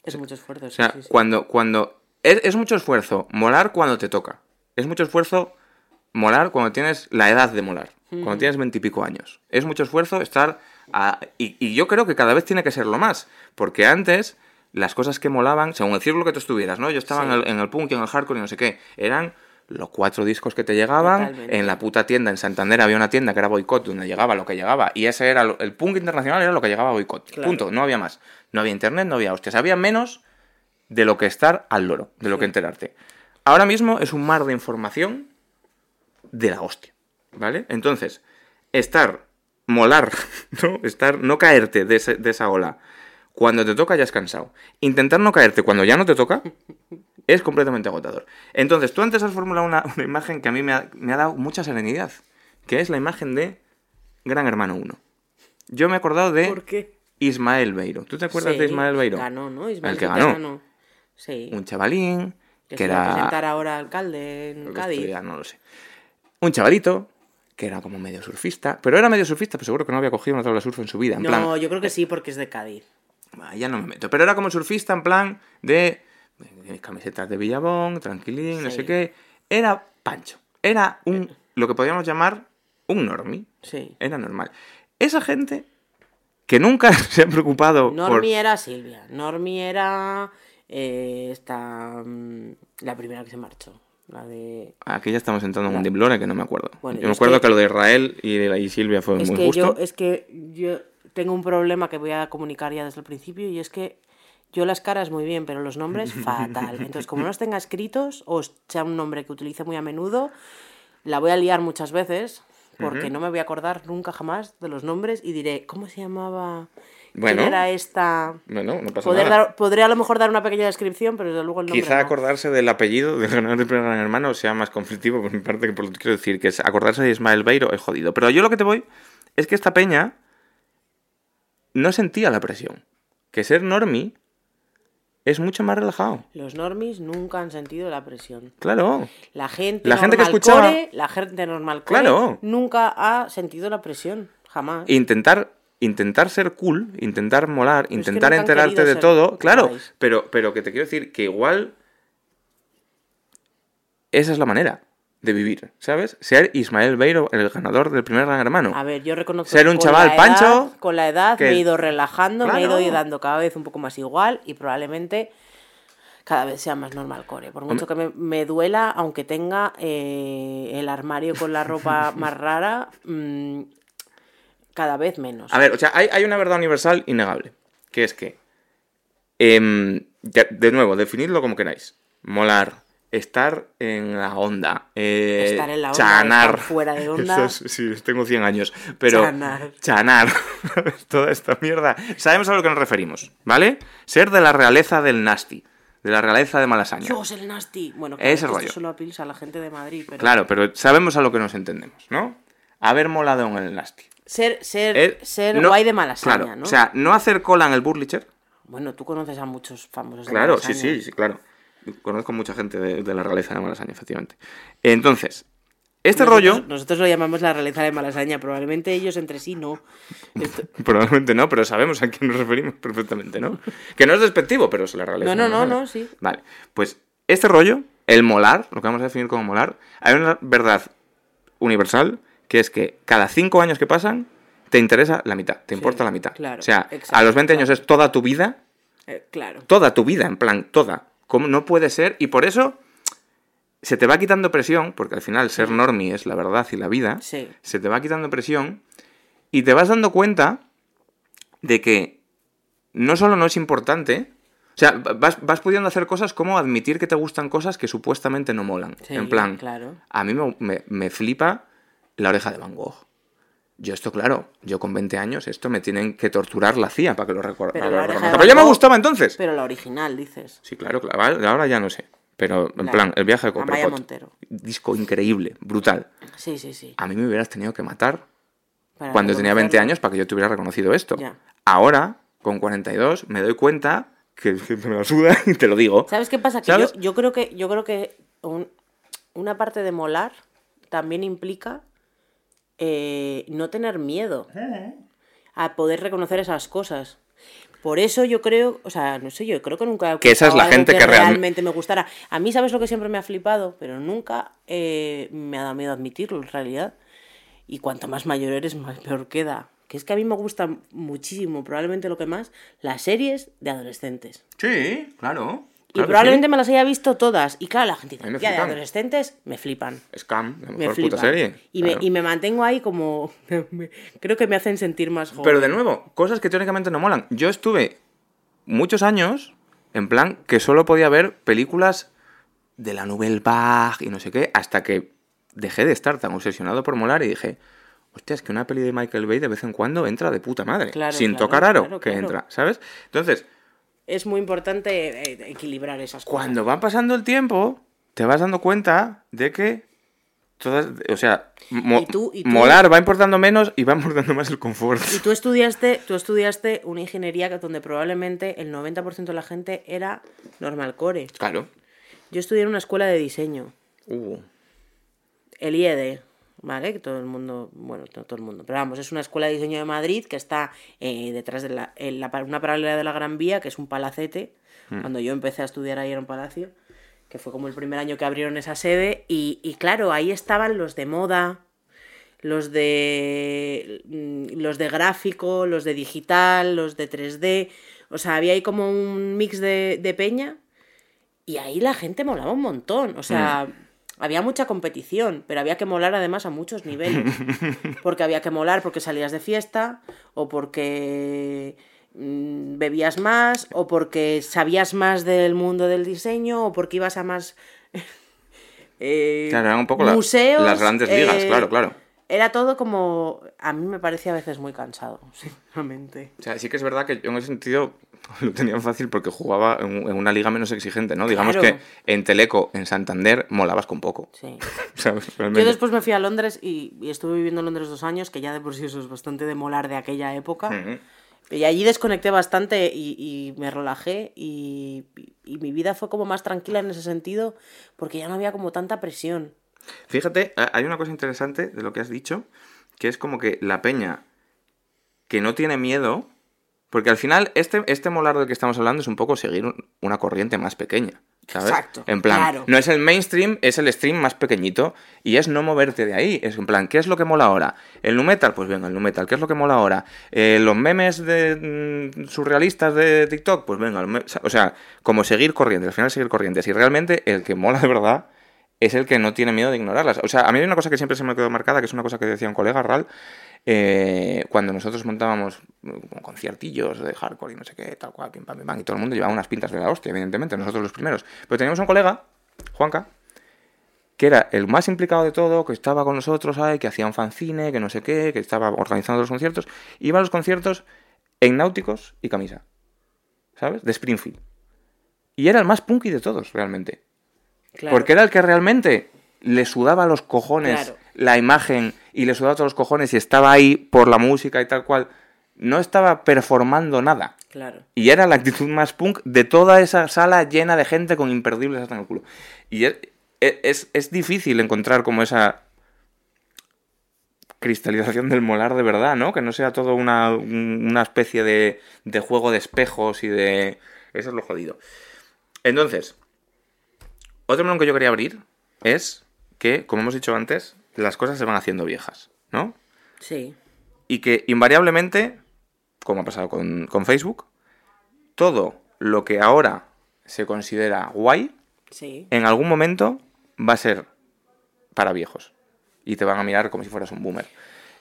Es mucho esfuerzo. O sea, sí, sí, sí. cuando, cuando, es, es mucho esfuerzo molar cuando te toca. Es mucho esfuerzo molar cuando tienes la edad de molar, cuando tienes veintipico años. Es mucho esfuerzo estar... a- y, y yo creo que cada vez tiene que serlo más, porque antes las cosas que molaban, según el círculo que tú estuvieras, ¿no? Yo estaba Sí. en, el, en el punk y en el hardcore y no sé qué, eran los cuatro discos que te llegaban, Totalmente. en la puta tienda en Santander había una tienda que era Boicot, donde llegaba lo que llegaba, y ese era, lo- el punk internacional era lo que llegaba a Boicot, Claro. punto, no había más. No había internet, no había hostias, había menos de lo que estar al loro, de lo que enterarte. Ahora mismo es un mar de información de la hostia, ¿vale? Entonces, estar, molar, ¿no? Estar, no caerte de, ese- de esa ola cuando te toca ya es cansado. Intentar no caerte cuando ya no te toca es completamente agotador. Entonces, tú antes has formulado una, una imagen que a mí me ha, me ha dado mucha serenidad, que es la imagen de Gran Hermano 1. Yo me he acordado de ¿Por qué? Ismael Beiro. ¿Tú te acuerdas Sí, de Ismael Beiro? Ganó, ¿no? Ismael El que ganó. Sí. Un chavalín que que se va a era... presentar ahora alcalde en Cádiz. ya no lo sé. Un chavalito que era como medio surfista, pero era medio surfista, pero seguro que no había cogido una tabla de surf en su vida. En No, plan, yo creo que sí, porque es de Cádiz. "Ah, ya no me meto. Pero era como surfista en plan de eh, camisetas de Villabón, tranquilín, no sé qué. Era Pancho. Era un, lo que podríamos llamar un normie. Sí. Era normal. Esa gente que nunca se ha preocupado por... Normi era Silvia. Normi era eh, esta mm, la primera que se marchó. La de. Aquí ya estamos entrando en un La- dimblore que no me acuerdo. Bueno, yo me acuerdo que... que- lo de Israel y, de la- y Silvia fue Es muy que justo. yo, es que yo tengo un problema que voy a comunicar ya desde el principio y es que yo las caras muy bien, pero los nombres fatal. Entonces, como no los tenga escritos o sea un nombre que utilice muy a menudo, la voy a liar muchas veces porque no me voy a acordar nunca jamás de los nombres y diré, ¿cómo se llamaba? Bueno. ¿Quién era esta? Bueno, no pasa Poder nada. dar- podré a lo mejor dar una pequeña descripción, pero desde luego el nombre Quizá no. acordarse del apellido del ganador del primer gran hermano sea más conflictivo por mi parte que por lo que quiero decir, que es acordarse de Ismael Beiro es jodido. Pero yo lo que te voy es que esta peña no sentía la presión. Que ser normie es mucho más relajado. Los normis nunca han sentido la presión. Claro. La gente, La gente que escuchaba- core, la gente normal core, Claro. nunca ha sentido la presión, jamás. Intentar, intentar ser cool, intentar molar, intentar enterarte de todo. Claro, pero, pero que te quiero decir que igual esa es la manera de vivir, ¿sabes? Ser Ismael Beiro el ganador del primer gran hermano. A ver, yo reconozco Ser un chaval edad- pancho con la edad que- me he ido relajando, me he ido dando cada vez un poco más igual y probablemente cada vez sea más normal core. Por mucho que me, me duela, aunque tenga eh, el armario con la ropa más rara, mm, cada vez menos. A ver, o sea, hay, hay una verdad universal innegable, que es que Em, de nuevo, definidlo como queráis. Molar, estar en la onda, eh, Estar en la onda, chanar. estar fuera de onda. Es- sí, tengo 100 años, pero Chanar. chanar, toda esta mierda. Sabemos a lo que nos referimos, ¿vale? Ser de la realeza del nasty, de la realeza de Malasaña. Dios, el nasty. Bueno, Ese claro, rollo. solo apilsa a la gente de Madrid, pero... Claro, pero sabemos a lo que nos entendemos, ¿no? Haber molado en el nasty. Ser, ser, Eh, ser no- guay de Malasaña, claro, ¿no? O sea, no hacer cola en el Burlicher. Bueno, tú conoces a muchos famosos de Claro, sí, sí, sí, claro. Conozco mucha gente de, de la realeza de Malasaña, efectivamente. Entonces, este Nosotros- rollo, Nosotros lo llamamos la realeza de Malasaña, probablemente ellos entre sí no. Esto- probablemente no, pero sabemos a quién nos referimos perfectamente, ¿no? Que no es despectivo, pero es la realeza. No, no, no, Malasaña. no, sí. Vale, pues este rollo, el molar, lo que vamos a definir como molar, hay una verdad universal, que es que cada cinco años que pasan, te interesa la mitad, te importa la mitad. claro, o sea, a los 20 años es toda tu vida, Eh, claro. toda tu vida, en plan, toda. ¿Cómo no puede ser? Y por eso se te va quitando presión, porque al final ser normie es la verdad y la vida. Sí. Se te va quitando presión y te vas dando cuenta de que no solo no es importante, o sea, vas, vas pudiendo hacer cosas como admitir que te gustan cosas que supuestamente no molan. Sí, en plan, claro. a mí me, me- me flipa la oreja de Van Gogh. Yo esto, claro, yo con 20 años, esto me tienen que torturar la CIA para que lo recuerde. Pero ya me gustaba entonces. Pero la original, dices. Sí, claro, claro. Ahora ya no sé. Pero, en La- plan, el viaje de Copperpot. Montero. Disco increíble, brutal. Sí, sí, sí. A mí me hubieras tenido que matar Para cuando tenía 20 reconocerlo. años para que yo te hubiera reconocido esto. Ya. Ahora, con 42, me doy cuenta que, que me la suda y te lo digo. ¿Sabes qué pasa? Que yo, yo creo que, yo creo que un- una parte de molar también implica eh, no tener miedo a poder reconocer esas cosas. Por eso yo creo, o sea, no sé, yo creo que nunca he Que esa es la gente que realme- realmente me gustara. A mí, ¿sabes lo que siempre me ha flipado? Pero nunca eh, me ha dado miedo admitirlo, en realidad. Y cuanto más mayor eres, más peor queda. Que es que a mí me gustan muchísimo, probablemente lo que más, las series de adolescentes. Sí, claro. Y probablemente me las haya visto todas. Y claro, la gente me dice, ya de adolescentes, me flipan. Scam, la Me mejor flipan. puta serie. Y, Claro. me, y me mantengo ahí como... me- creo que me hacen sentir más joven. Pero de nuevo, cosas que teóricamente no molan. Yo estuve muchos años en plan que solo podía ver películas de la Nouvelle Vague y no sé qué, hasta que dejé de estar tan obsesionado por molar y dije, hostia, es que una peli de Michael Bay de vez en cuando entra de puta madre. Claro, sin claro, tocar aro, claro, que claro. entra, ¿sabes? Entonces, Es muy importante eh, equilibrar esas cosas. cuando va pasando el tiempo, te vas dando cuenta de que todas, o sea, mo- Y tú- y tú- molar va importando menos y va importando más el confort. Y tú estudiaste, tú estudiaste una ingeniería donde probablemente el 90% de la gente era normal core. Claro. Yo estudié en una escuela de diseño, Uh, el IED, ¿vale? Que todo el mundo, bueno, no todo el mundo, pero vamos, es una escuela de diseño de Madrid que está eh, detrás de la, en la, una paralela de la Gran Vía, que es un palacete. Cuando yo empecé a estudiar ahí era un palacio, que fue como el primer año que abrieron esa sede. Y, y claro, ahí estaban los de moda, los de mm, los de gráfico, los de digital, los de 3D. O sea, había ahí como un mix de, de peña y ahí la gente molaba un montón. O sea, había mucha competición, pero había que molar además a muchos niveles. Porque había que molar porque salías de fiesta, o porque mm, bebías más, o porque sabías más del mundo del diseño, o porque ibas a más eh, Claro, eran un poco la- museos. las grandes ligas, eh, claro, claro. Era todo como. A mí me parecía a veces muy cansado, sinceramente. O sea, sí que es verdad que yo en ese sentido lo tenía fácil porque jugaba en, una liga menos exigente, ¿no? Digamos Claro. que en Teleco, en Santander, molabas con poco. Sí. ¿Sabes? Yo después me fui a Londres y, y estuve viviendo en Londres dos años, que ya de por sí eso es bastante de molar de aquella época. Ujú. Y allí desconecté bastante y, y me relajé y, y mi vida fue como más tranquila en ese sentido porque ya no había como tanta presión. Fíjate, ha- hay una cosa interesante de lo que has dicho, que es como que la peña que no tiene miedo, porque al final este, este molar del que estamos hablando es un poco seguir un- una corriente más pequeña. ¿sabes? Exacto, En plan, claro. no es el mainstream, es el stream más pequeñito y es no moverte de ahí. Es en plan, ¿qué es lo que mola ahora? ¿El nu metal? Pues venga, el nu metal. ¿Qué es lo que mola ahora? Eh, ¿Los memes de mm, surrealistas de TikTok? Pues venga, o sea, como seguir corrientes, al final seguir corrientes. Y realmente el que mola de verdad es el que no tiene miedo de ignorarlas. O sea, a mí hay una cosa que siempre se me quedó marcada, que es una cosa que decía un colega, Ral, eh, cuando nosotros montábamos mm, conciertillos de hardcore y no sé qué, tal cual, pim pam, pim pam, y todo el mundo llevaba unas pintas de la hostia, evidentemente, nosotros los primeros. Pero teníamos un colega, Juanca, que era el más implicado de todo, que estaba con nosotros, que hacía un fanzine, que no sé qué, que estaba organizando los conciertos, iba a los conciertos en náuticos y camisa, ¿sabes? De Springfield. Y era el más punky de todos, realmente. Claro. Porque era el que realmente le sudaba los cojones Claro. la imagen y le sudaba todos los cojones y estaba ahí por la música y tal cual. No estaba performando nada. Claro. Y era la actitud más punk de toda esa sala llena de gente con imperdibles hasta en el culo. Y es, es, es difícil encontrar como esa cristalización del molar de verdad, ¿no? Que no sea todo una, un- una especie de, de juego de espejos y de... Eso es lo jodido. Entonces, otro melón que yo quería abrir es que, como hemos dicho antes, las cosas se van haciendo viejas, ¿no? Sí. y que invariablemente, como ha pasado con, con Facebook, todo lo que ahora se considera guay, Sí. en algún momento va a ser para viejos. Y te van a mirar como si fueras un boomer.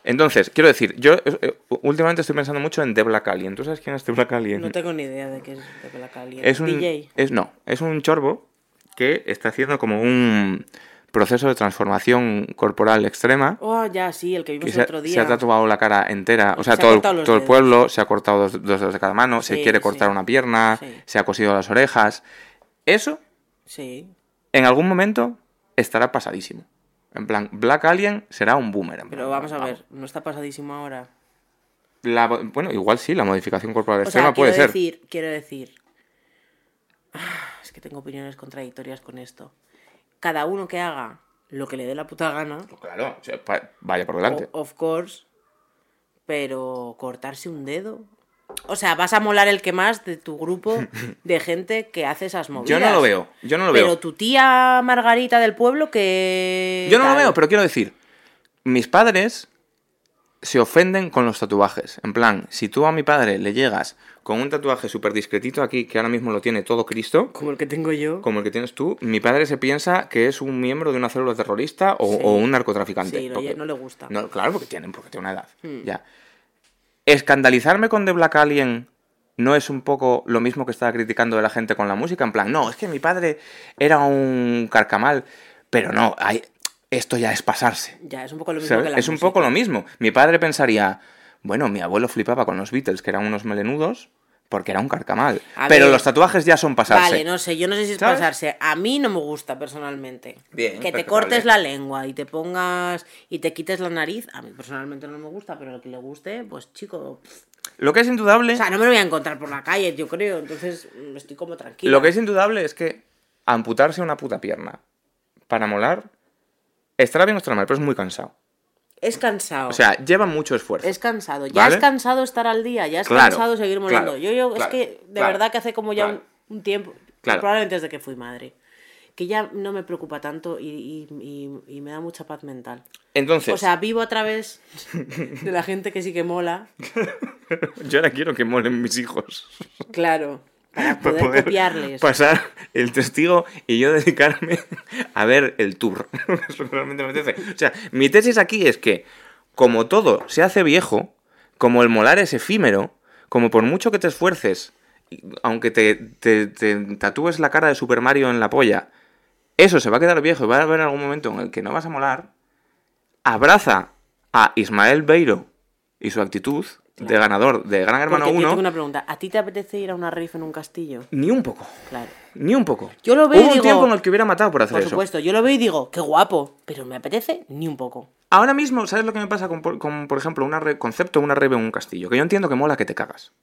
Entonces, quiero decir, yo eh, eh, últimamente estoy pensando mucho en The Black Alien. ¿Tú sabes quién es The Black Alien? No tengo ni idea de qué es de Black Alien. es un, DJ. Es, no, es un chorbo que está haciendo como un proceso de transformación corporal extrema. Oh, ya, sí, el que vimos el otro día. se ha tatuado la cara entera, o sea, Se todo, el, pueblo, se ha cortado dos, dos dedos de cada mano, se quiere cortar sí. una pierna, Sí. se ha cosido las orejas. Eso, Sí. en algún momento, estará pasadísimo. En plan, Black Alien será un boomer. en Pero vamos a ver, ¿no está pasadísimo ahora? La- bueno, igual sí, la modificación corporal O extrema sea, puede quiero ser. decir, quiero decir... Que tengo opiniones contradictorias con esto. Cada uno que haga lo que le dé la puta gana, Claro, o sea, pa- vaya por delante. of course, pero cortarse un dedo... O sea, vas a molar el que más de tu grupo de gente que hace esas movidas. Yo no lo veo, yo no lo Pero veo. tu tía Margarita del pueblo que... Yo no lo veo, pero quiero decir, mis padres se ofenden con los tatuajes. En plan, si tú a mi padre le llegas con un tatuaje súper discretito aquí, que ahora mismo lo tiene todo Cristo, Como el que tengo yo. como el que tienes tú, mi padre se piensa que es un miembro de una célula terrorista o, Sí. o un narcotraficante. Sí, porque- no le gusta. no, claro, porque tienen, porque tiene una edad. Hmm. Ya. Escandalizarme con The Black Alien no es un poco lo mismo que estaba criticando de la gente con la música. En plan, no, es que mi padre era un carcamal. Pero no, hay, esto ya es pasarse. Ya, es un poco lo mismo que la Es un poco lo mismo. Mi padre pensaría, bueno, mi abuelo flipaba con los Beatles, que eran unos melenudos, porque era un carcamal. A Pero ver. los tatuajes ya son pasarse. Vale, no sé, yo no sé si es ¿Sabes? pasarse. A mí no me gusta personalmente. Bien, que te cortes la lengua y te pongas y te quites la nariz, a mí personalmente no me gusta, pero al que le guste, pues chico. Lo que es indudable... O sea, no me lo voy a encontrar por la calle, yo creo, entonces mm, estoy como tranquila. Lo que es indudable es que amputarse una puta pierna para molar estará bien o estará mal, pero es muy cansado. Es cansado. O sea, lleva mucho esfuerzo. es cansado. Ya ¿Vale? es cansado estar al día, ya es Claro, cansado seguir molando. claro, yo, yo, claro, es que de verdad que hace como ya un, un tiempo, Claro. probablemente desde que fui madre, que ya no me preocupa tanto y, y- y- y me da mucha paz mental. Entonces, O sea, vivo a través de la gente que sí que mola, yo ahora quiero que molen mis hijos. claro, para Para poder, copiarles. pasar el testigo y yo dedicarme a ver el tour. Eso realmente me apetece. O sea, mi tesis aquí es que, como todo se hace viejo, como el molar es efímero, como por mucho que te esfuerces, aunque te, te- te tatúes la cara de Super Mario en la polla, eso se va a quedar viejo y va a haber algún momento en el que no vas a molar. Abraza a Ismael Beiro y su actitud de ganador de Gran Hermano Porque yo 1. tengo una pregunta, ¿a ti te apetece ir a una riff en un castillo? Ni un poco. Claro. Ni un poco. Yo lo veo y Hubo un digo- tiempo en el que hubiera matado por hacer Por eso. supuesto, yo lo veo y digo, qué guapo, pero me apetece ni un poco. Ahora mismo, ¿sabes lo que me pasa con, por- con, por ejemplo, un concepto, una rebe en un castillo? Que yo entiendo que mola que te cagas.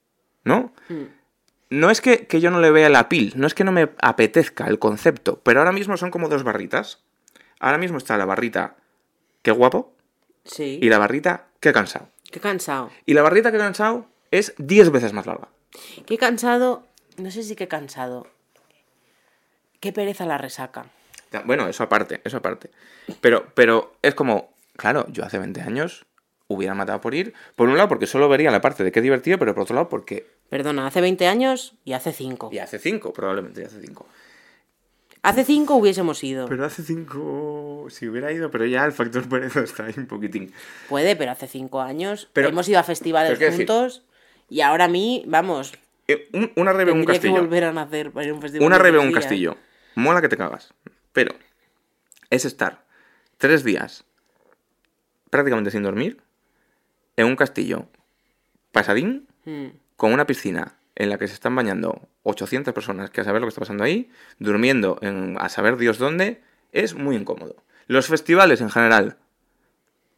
¿No? Mm. No es que, que yo no le vea la pil, no es que no me apetezca el concepto, pero ahora mismo son como dos barritas. Ahora mismo está la barrita, qué guapo, Sí. y la barrita, qué cansado. Qué cansado. Y la barrita, qué cansado, es 10 veces más larga. Qué cansado, no sé si qué cansado. Qué pereza la resaca. Ya, Bueno, eso aparte, eso aparte. Pero, pero es como, claro, yo hace 20 años hubiera matado por ir. Por un lado, porque solo vería la parte de qué divertido, pero por otro lado, porque. Perdona, hace 20 años y hace 5. Y hace 5, probablemente, y hace 5. Hace cinco hubiésemos ido. Pero hace cinco. Si hubiera ido, pero ya el factor pereza está ahí un poquitín. Puede, pero hace cinco años Pero- hemos ido a festivales juntos y ahora a mí, vamos, Eh, un- una rebe un tendría que castillo. volver a nacer para ir a un festival. Una rebe un castillo. Mola que te cagas. Pero es estar tres días prácticamente sin dormir en un castillo pasadín Mm. con una piscina en la que se están bañando 800 personas que a saber lo que está pasando ahí, durmiendo en a saber Dios dónde, es muy incómodo. Los festivales en general,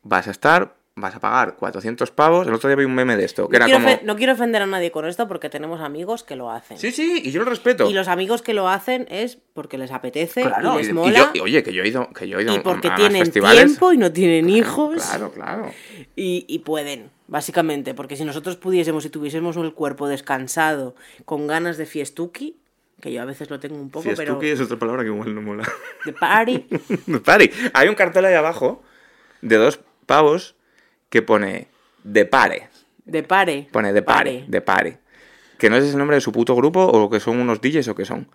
vas a estar, vas a pagar 400 pavos. El otro día vi un meme de esto, que No era quiero, como... ofe- no quiero ofender a nadie con esto porque tenemos amigos que lo hacen. Sí, sí, y yo lo respeto. Y los amigos que lo hacen es porque les apetece Claro, y les y- y mola. yo- oye, que yo he ido, que yo he ido y porque a tienen festivales. tiempo y no tienen hijos Claro, claro. y, y pueden, básicamente, porque si nosotros pudiésemos y tuviésemos el cuerpo descansado, con ganas de fiestuki, que yo a veces lo tengo un poco, Si pero es otra palabra que igual no mola. de party, Pari. Hay un cartel ahí abajo de dos pavos que pone de pare. de pare, Pone de pare, de pare. Que no es el nombre de su puto grupo o que son unos DJs o que son.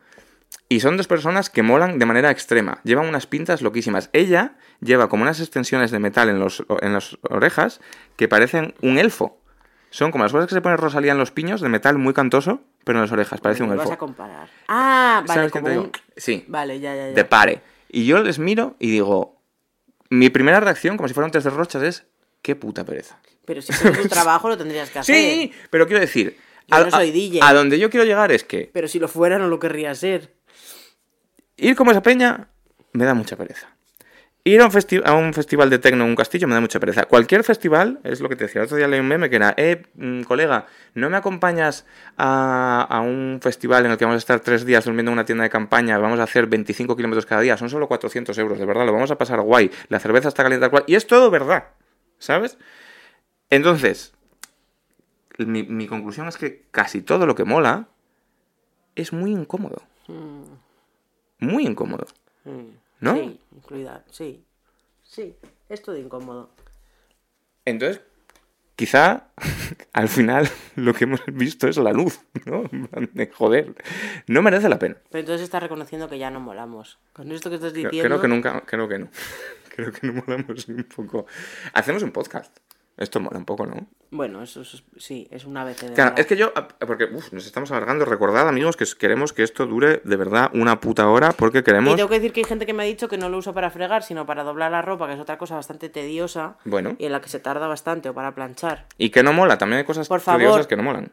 Y son dos personas que molan de manera extrema. Llevan unas pintas loquísimas. Ella lleva como unas extensiones de metal en, los, en las orejas que parecen un elfo. Son como las cosas que se pone Rosalía en los piños, de metal muy cantoso, pero en las orejas, parece un Me vas elfo. a comparar. Ah, vale, ¿Sabes qué como un... Sí. Vale, ya, ya, ya. de pare. Y yo les miro y digo, mi primera reacción, como si fuera un test de rochas, es, qué puta pereza. Pero si es tu trabajo lo tendrías que hacer. Sí, pero quiero decir, Yo a, no soy a- DJ. a donde yo quiero llegar es que Pero si lo fuera no lo querría ser. ir como esa peña me da mucha pereza. Ir a un, festi- a un festival de tecno en un castillo me da mucha pereza. Cualquier festival, es lo que te decía, el otro día leí un meme que era, eh, mm, colega, ¿no me acompañas a, a un festival en el que vamos a estar tres días durmiendo en una tienda de campaña, vamos a hacer 25 kilómetros cada día, son solo 400 euros, de verdad, lo vamos a pasar guay, la cerveza está caliente tal cual, y es todo verdad, ¿sabes? Entonces, mi, mi conclusión es que casi todo lo que mola es muy incómodo. Muy incómodo. Mm, ¿No? Sí, incluida, sí. Sí, es todo incómodo. Entonces, quizá al final lo que hemos visto es la luz, ¿no? Joder, no merece la pena. Pero entonces estás reconociendo que ya no molamos. Con esto que estás diciendo... creo que nunca, creo que no. Creo que no molamos un poco. Hacemos un podcast. Esto mola un poco, ¿no? Bueno, eso es- sí, es una vez de Claro, verdad. es que yo, porque uf, nos estamos alargando. Recordad, amigos, que queremos que esto dure de verdad una puta hora porque Y queremos. tengo que decir que hay gente que me ha dicho que no lo uso para fregar, sino para doblar la ropa, que es otra cosa bastante tediosa Bueno, y en la que se tarda bastante, o para planchar. y que no mola. También hay cosas Por favor. curiosas que no molan.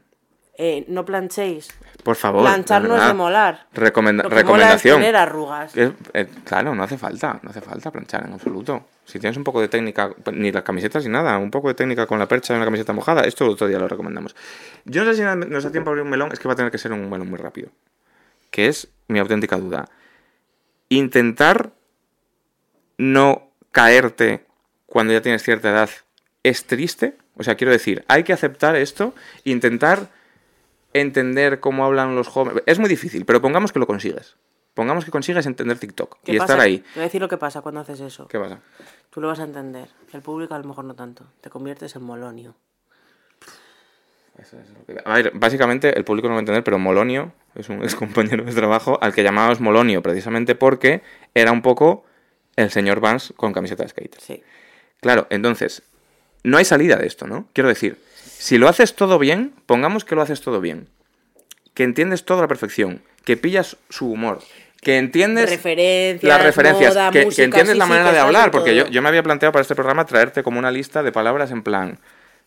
Eh, no planchéis. Por favor. Planchar de no es verdad. de molar. Recomenda- Lo que mola es recomendación. tener arrugas. Eh, eh, claro, no hace falta, no hace falta planchar en absoluto. Si tienes un poco de técnica, ni las camisetas ni nada, un poco de técnica con la percha de una camiseta mojada, esto el otro día lo recomendamos. Yo no sé si nos da tiempo a abrir un melón, es que va a tener que ser un melón muy rápido. Que es mi auténtica duda. Intentar no caerte cuando ya tienes cierta edad es triste. O sea, quiero decir, hay que aceptar esto, intentar entender cómo hablan los jóvenes. Es muy difícil, pero pongamos que lo consigues. Pongamos que consigues entender TikTok ¿Qué y pasa? estar ahí. Te voy a decir lo que pasa cuando haces eso. ¿Qué pasa? Tú lo vas a entender. El público a lo mejor no tanto. Te conviertes en molonio. Eso es lo que- A ver, básicamente el público no va a entender, pero Molonio es un ex compañero de trabajo al que llamábamos Molonio, precisamente porque era un poco el señor Vance con camiseta de skater. Sí. Claro, entonces, no hay salida de esto, ¿no? Quiero decir, si lo haces todo bien, pongamos que lo haces todo bien, que entiendes todo a la perfección, que pillas su humor, que entiendes Referencias, las referencias, moda, que, que música, entiendes sí, la manera que de hablar, porque yo, yo me había planteado para este programa traerte como una lista de palabras en plan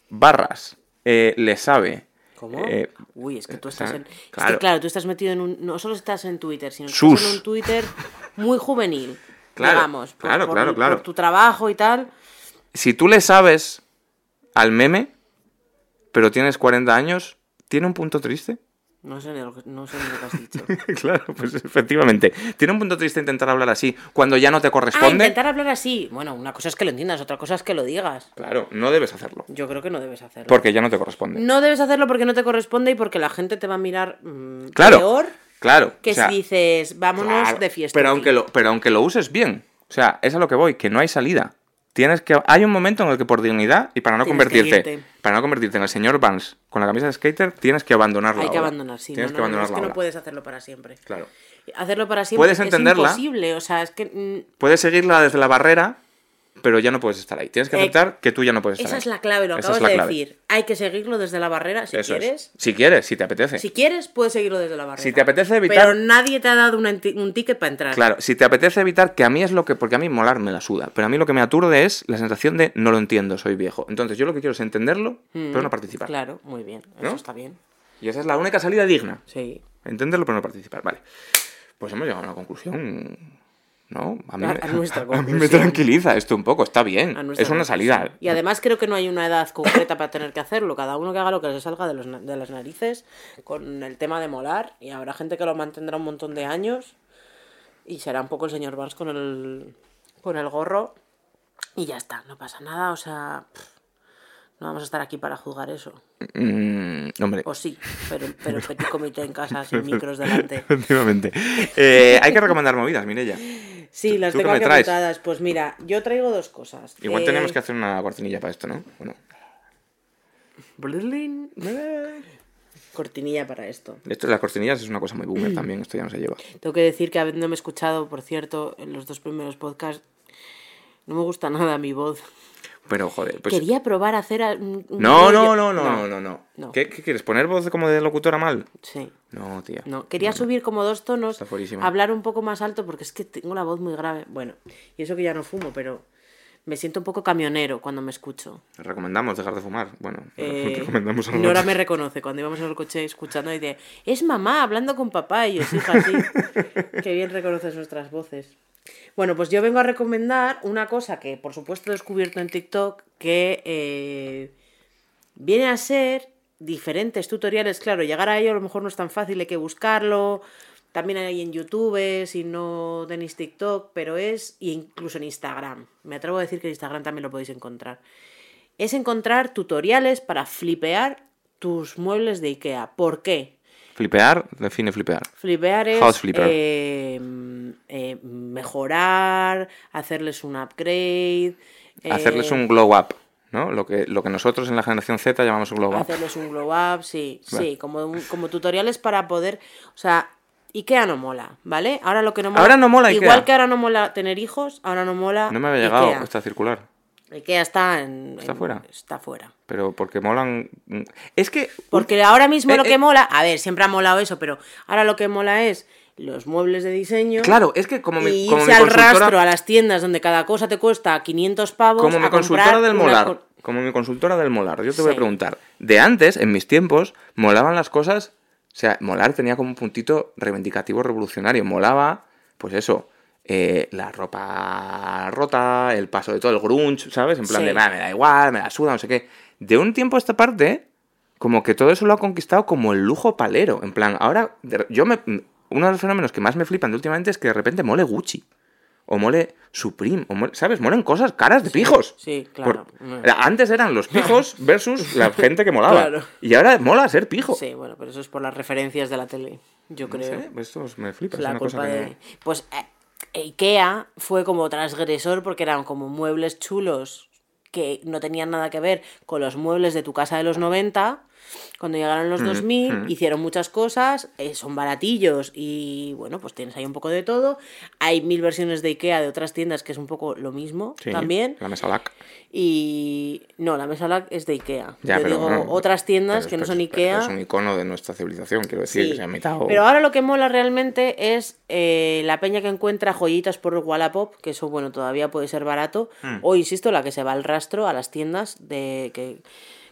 barras, eh, le sabe. ¿Cómo? eh, Uy, es que tú estás en... Es claro. que claro, tú estás metido en un... No solo estás en Twitter, sino que estás en un Twitter muy juvenil. Claro, digamos. por- claro, por- claro, claro. Por tu trabajo y tal. si tú le sabes al meme, pero tienes 40 años, ¿tiene un punto triste? No sé ni lo que, no sé ni lo que has dicho. claro, pues efectivamente. ¿Tiene un punto triste intentar hablar así cuando ya no te ah, corresponde? intentar hablar así. Bueno, una cosa es que lo entiendas, otra cosa es que lo digas. Claro, no debes hacerlo. Yo creo que no debes hacerlo. Porque ya no te corresponde. No debes hacerlo porque no te corresponde y porque la gente te va a mirar mm, Claro. peor Claro. que o sea, si dices, vámonos claro, de fiesta. Pero aunque, lo, pero aunque lo uses bien. O sea, es a lo que voy, que no hay salida. Tienes que. Hay un momento en el que por dignidad y para no Tienes convertirte. irte. Para no convertirte en el señor Vance con la camisa de skater, tienes que abandonarla. Hay que abandonar, sí. Tienes no, que no, no, abandonar es que no puedes hacerlo para siempre. Claro. Hacerlo para siempre Puedes es entenderla. imposible, o sea, es que... Puedes seguirla desde la barrera, pero ya no puedes estar ahí. Tienes que Eh, aceptar que tú ya no puedes estar Esa ahí. es la clave, lo Esa acabas de clave. decir. Hay que seguirlo desde la barrera si Eso es. quieres. Si quieres, si te apetece. Si quieres, puedes seguirlo desde la barrera. Si te apetece evitar- Pero nadie te ha dado una un ticket para entrar. Claro, si te apetece evitar, que a mí es lo que, porque a mí molar me la suda, pero a mí lo que me aturde es la sensación de no lo entiendo, soy viejo. Entonces yo lo que quiero es entenderlo, pero no participar. Mm, Claro, muy bien. Eso ¿No? está bien. Y esa es la única salida digna. Sí. Entenderlo, pero no participar. Vale. Pues hemos llegado a una conclusión. ¿No? A mí, A- me- a mí me tranquiliza esto un poco, está bien. Es una salida. Y además creo que no hay una edad concreta para tener que hacerlo. Cada uno que haga lo que le salga de, los de las narices con el tema de molar. Y habrá gente que lo mantendrá un montón de años. Y será un poco el señor Vance con el, con el gorro. Y ya está, no pasa nada. O sea, pff, no vamos a estar aquí para juzgar eso. Mm, hombre. O sí, pero, pero petit comité en casa sin micros delante. Efectivamente. Eh, hay que recomendar movidas, Mirella. Sí, las ¿Tú qué tengo aquí apuntadas. Pues mira, yo traigo dos cosas. Igual Eh, tenemos que hacer una cortinilla para esto, ¿no? Bueno. Cortinilla para esto. Esto de las cortinillas es una cosa muy boomer también, esto ya no se lleva. Tengo que decir que habiéndome escuchado, por cierto, en los dos primeros podcasts, no me gusta nada mi voz. Pero joder, pues. Quería probar a hacer un, No, no, no, no, no, no, no. no. ¿Qué, qué quieres? ¿Poner voz como de locutora mal? Sí. No, tía. No, quería subir como dos tonos, Está hablar un poco más alto porque es que tengo la voz muy grave. Bueno, y eso que ya no fumo, pero me siento un poco camionero cuando me escucho. Recomendamos dejar de fumar. Bueno, Eh, recomendamos a Nora me reconoce cuando íbamos en el coche escuchando y dice, es mamá hablando con papá y yo, hija, sí. Qué bien reconoces nuestras voces. Bueno, pues yo vengo a recomendar una cosa que por supuesto he descubierto en TikTok que eh, viene a ser diferentes tutoriales. Claro, llegar a ello a lo mejor no es tan fácil, hay que buscarlo. También hay en YouTube, si no tenéis TikTok, pero es, y incluso en Instagram. Me atrevo a decir que en Instagram también lo podéis encontrar es encontrar tutoriales para flipear tus muebles de IKEA. ¿Por qué? Flipear, define flipear. Flipear es House flipper. eh, eh, mejorar, hacerles un upgrade. eh, Hacerles un glow up, ¿no? Lo que, lo que nosotros en la generación Z llamamos un glow up. Hacerles un glow up, sí, Vale. sí, como, como tutoriales para poder, o sea, IKEA no mola, ¿vale? Ahora lo que no mola, Ahora no mola igual IKEA. que ahora no mola tener hijos, ahora no mola No me había llegado IKEA. esta circular. IKEA está en, ¿Está en- fuera? Está fuera. Pero porque molan. Es que. Porque ahora mismo Eh, lo eh. que mola, a ver, siempre ha molado eso, pero ahora lo que mola es los muebles de diseño. Claro, es que como mi, y como irse mi al rastro a las tiendas donde cada cosa te cuesta 500 pavos. Como mi consultora del molar. co- Como mi consultora del molar. Yo te voy a preguntar. De antes, en mis tiempos, molaban las cosas. O sea, molar tenía como un puntito reivindicativo revolucionario. Molaba, pues eso. eh, la ropa rota, el paso de todo el grunge, ¿sabes? En plan Sí. de, "Va, me da igual, me la suda, no sé qué. De un tiempo a esta parte, como que todo eso lo ha conquistado como el lujo palero. En plan, ahora, yo me. Uno de los fenómenos que más me flipan de últimamente es que de repente mole Gucci. O mole Supreme. O mole- ¿Sabes? Molen cosas caras de pijos. Sí, claro. Por- antes eran los pijos versus la gente que molaba. Claro. Y ahora mola ser pijo. Sí, bueno, pero eso es por las referencias de la tele, yo No creo. sé, esto me flipa. es la una culpa cosa que de... Pues eh, Ikea fue como transgresor porque eran como muebles chulos que no tenían nada que ver con los muebles de tu casa de los 90. Cuando llegaron los 2000, mm. hicieron muchas cosas, eh, son baratillos y bueno, pues tienes ahí un poco de todo. Hay mil versiones de Ikea de otras tiendas que es un poco lo mismo Sí, también. La mesa LAC. Y no, la mesa LAC es de Ikea. Ya, Yo pero digo no, otras tiendas que no son Ikea. Es un icono de nuestra civilización, quiero decir. Sí, que se ha. Pero ahora lo que mola realmente es eh, la peña que encuentra joyitas por Wallapop, que eso, bueno, todavía puede ser barato. Hmm. O, insisto, la que se va al rastro a las tiendas de que,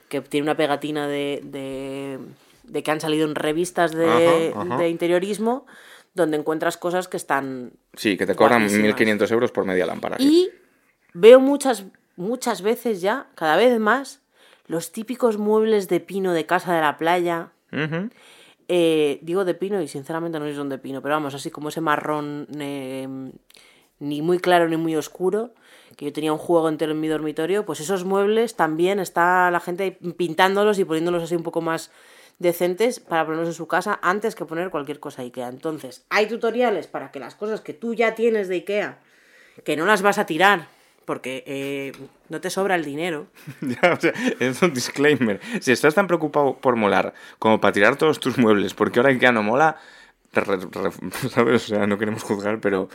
que tiene una pegatina de, de, de que han salido en revistas de, Ajá, ajá. de interiorismo, donde encuentras cosas que están... Sí, que te cobran Guapísimas. 1.500 euros por media lámpara. Y veo muchas, muchas veces ya, cada vez más, los típicos muebles de pino de casa de la playa. Eh, digo de pino y sinceramente no sé si son de pino, pero vamos, así como ese marrón eh, ni muy claro ni muy oscuro, que yo tenía un juego entero en mi dormitorio, pues esos muebles también está la gente pintándolos y poniéndolos así un poco más decentes para ponerlos en su casa antes que poner cualquier cosa IKEA. Entonces, hay tutoriales para que las cosas que tú ya tienes de IKEA, que no las vas a tirar, porque eh, no te sobra el dinero. Es un disclaimer. Si estás tan preocupado por molar como para tirar todos tus muebles, porque ahora IKEA no mola, ¿sabes? O sea, no queremos juzgar, pero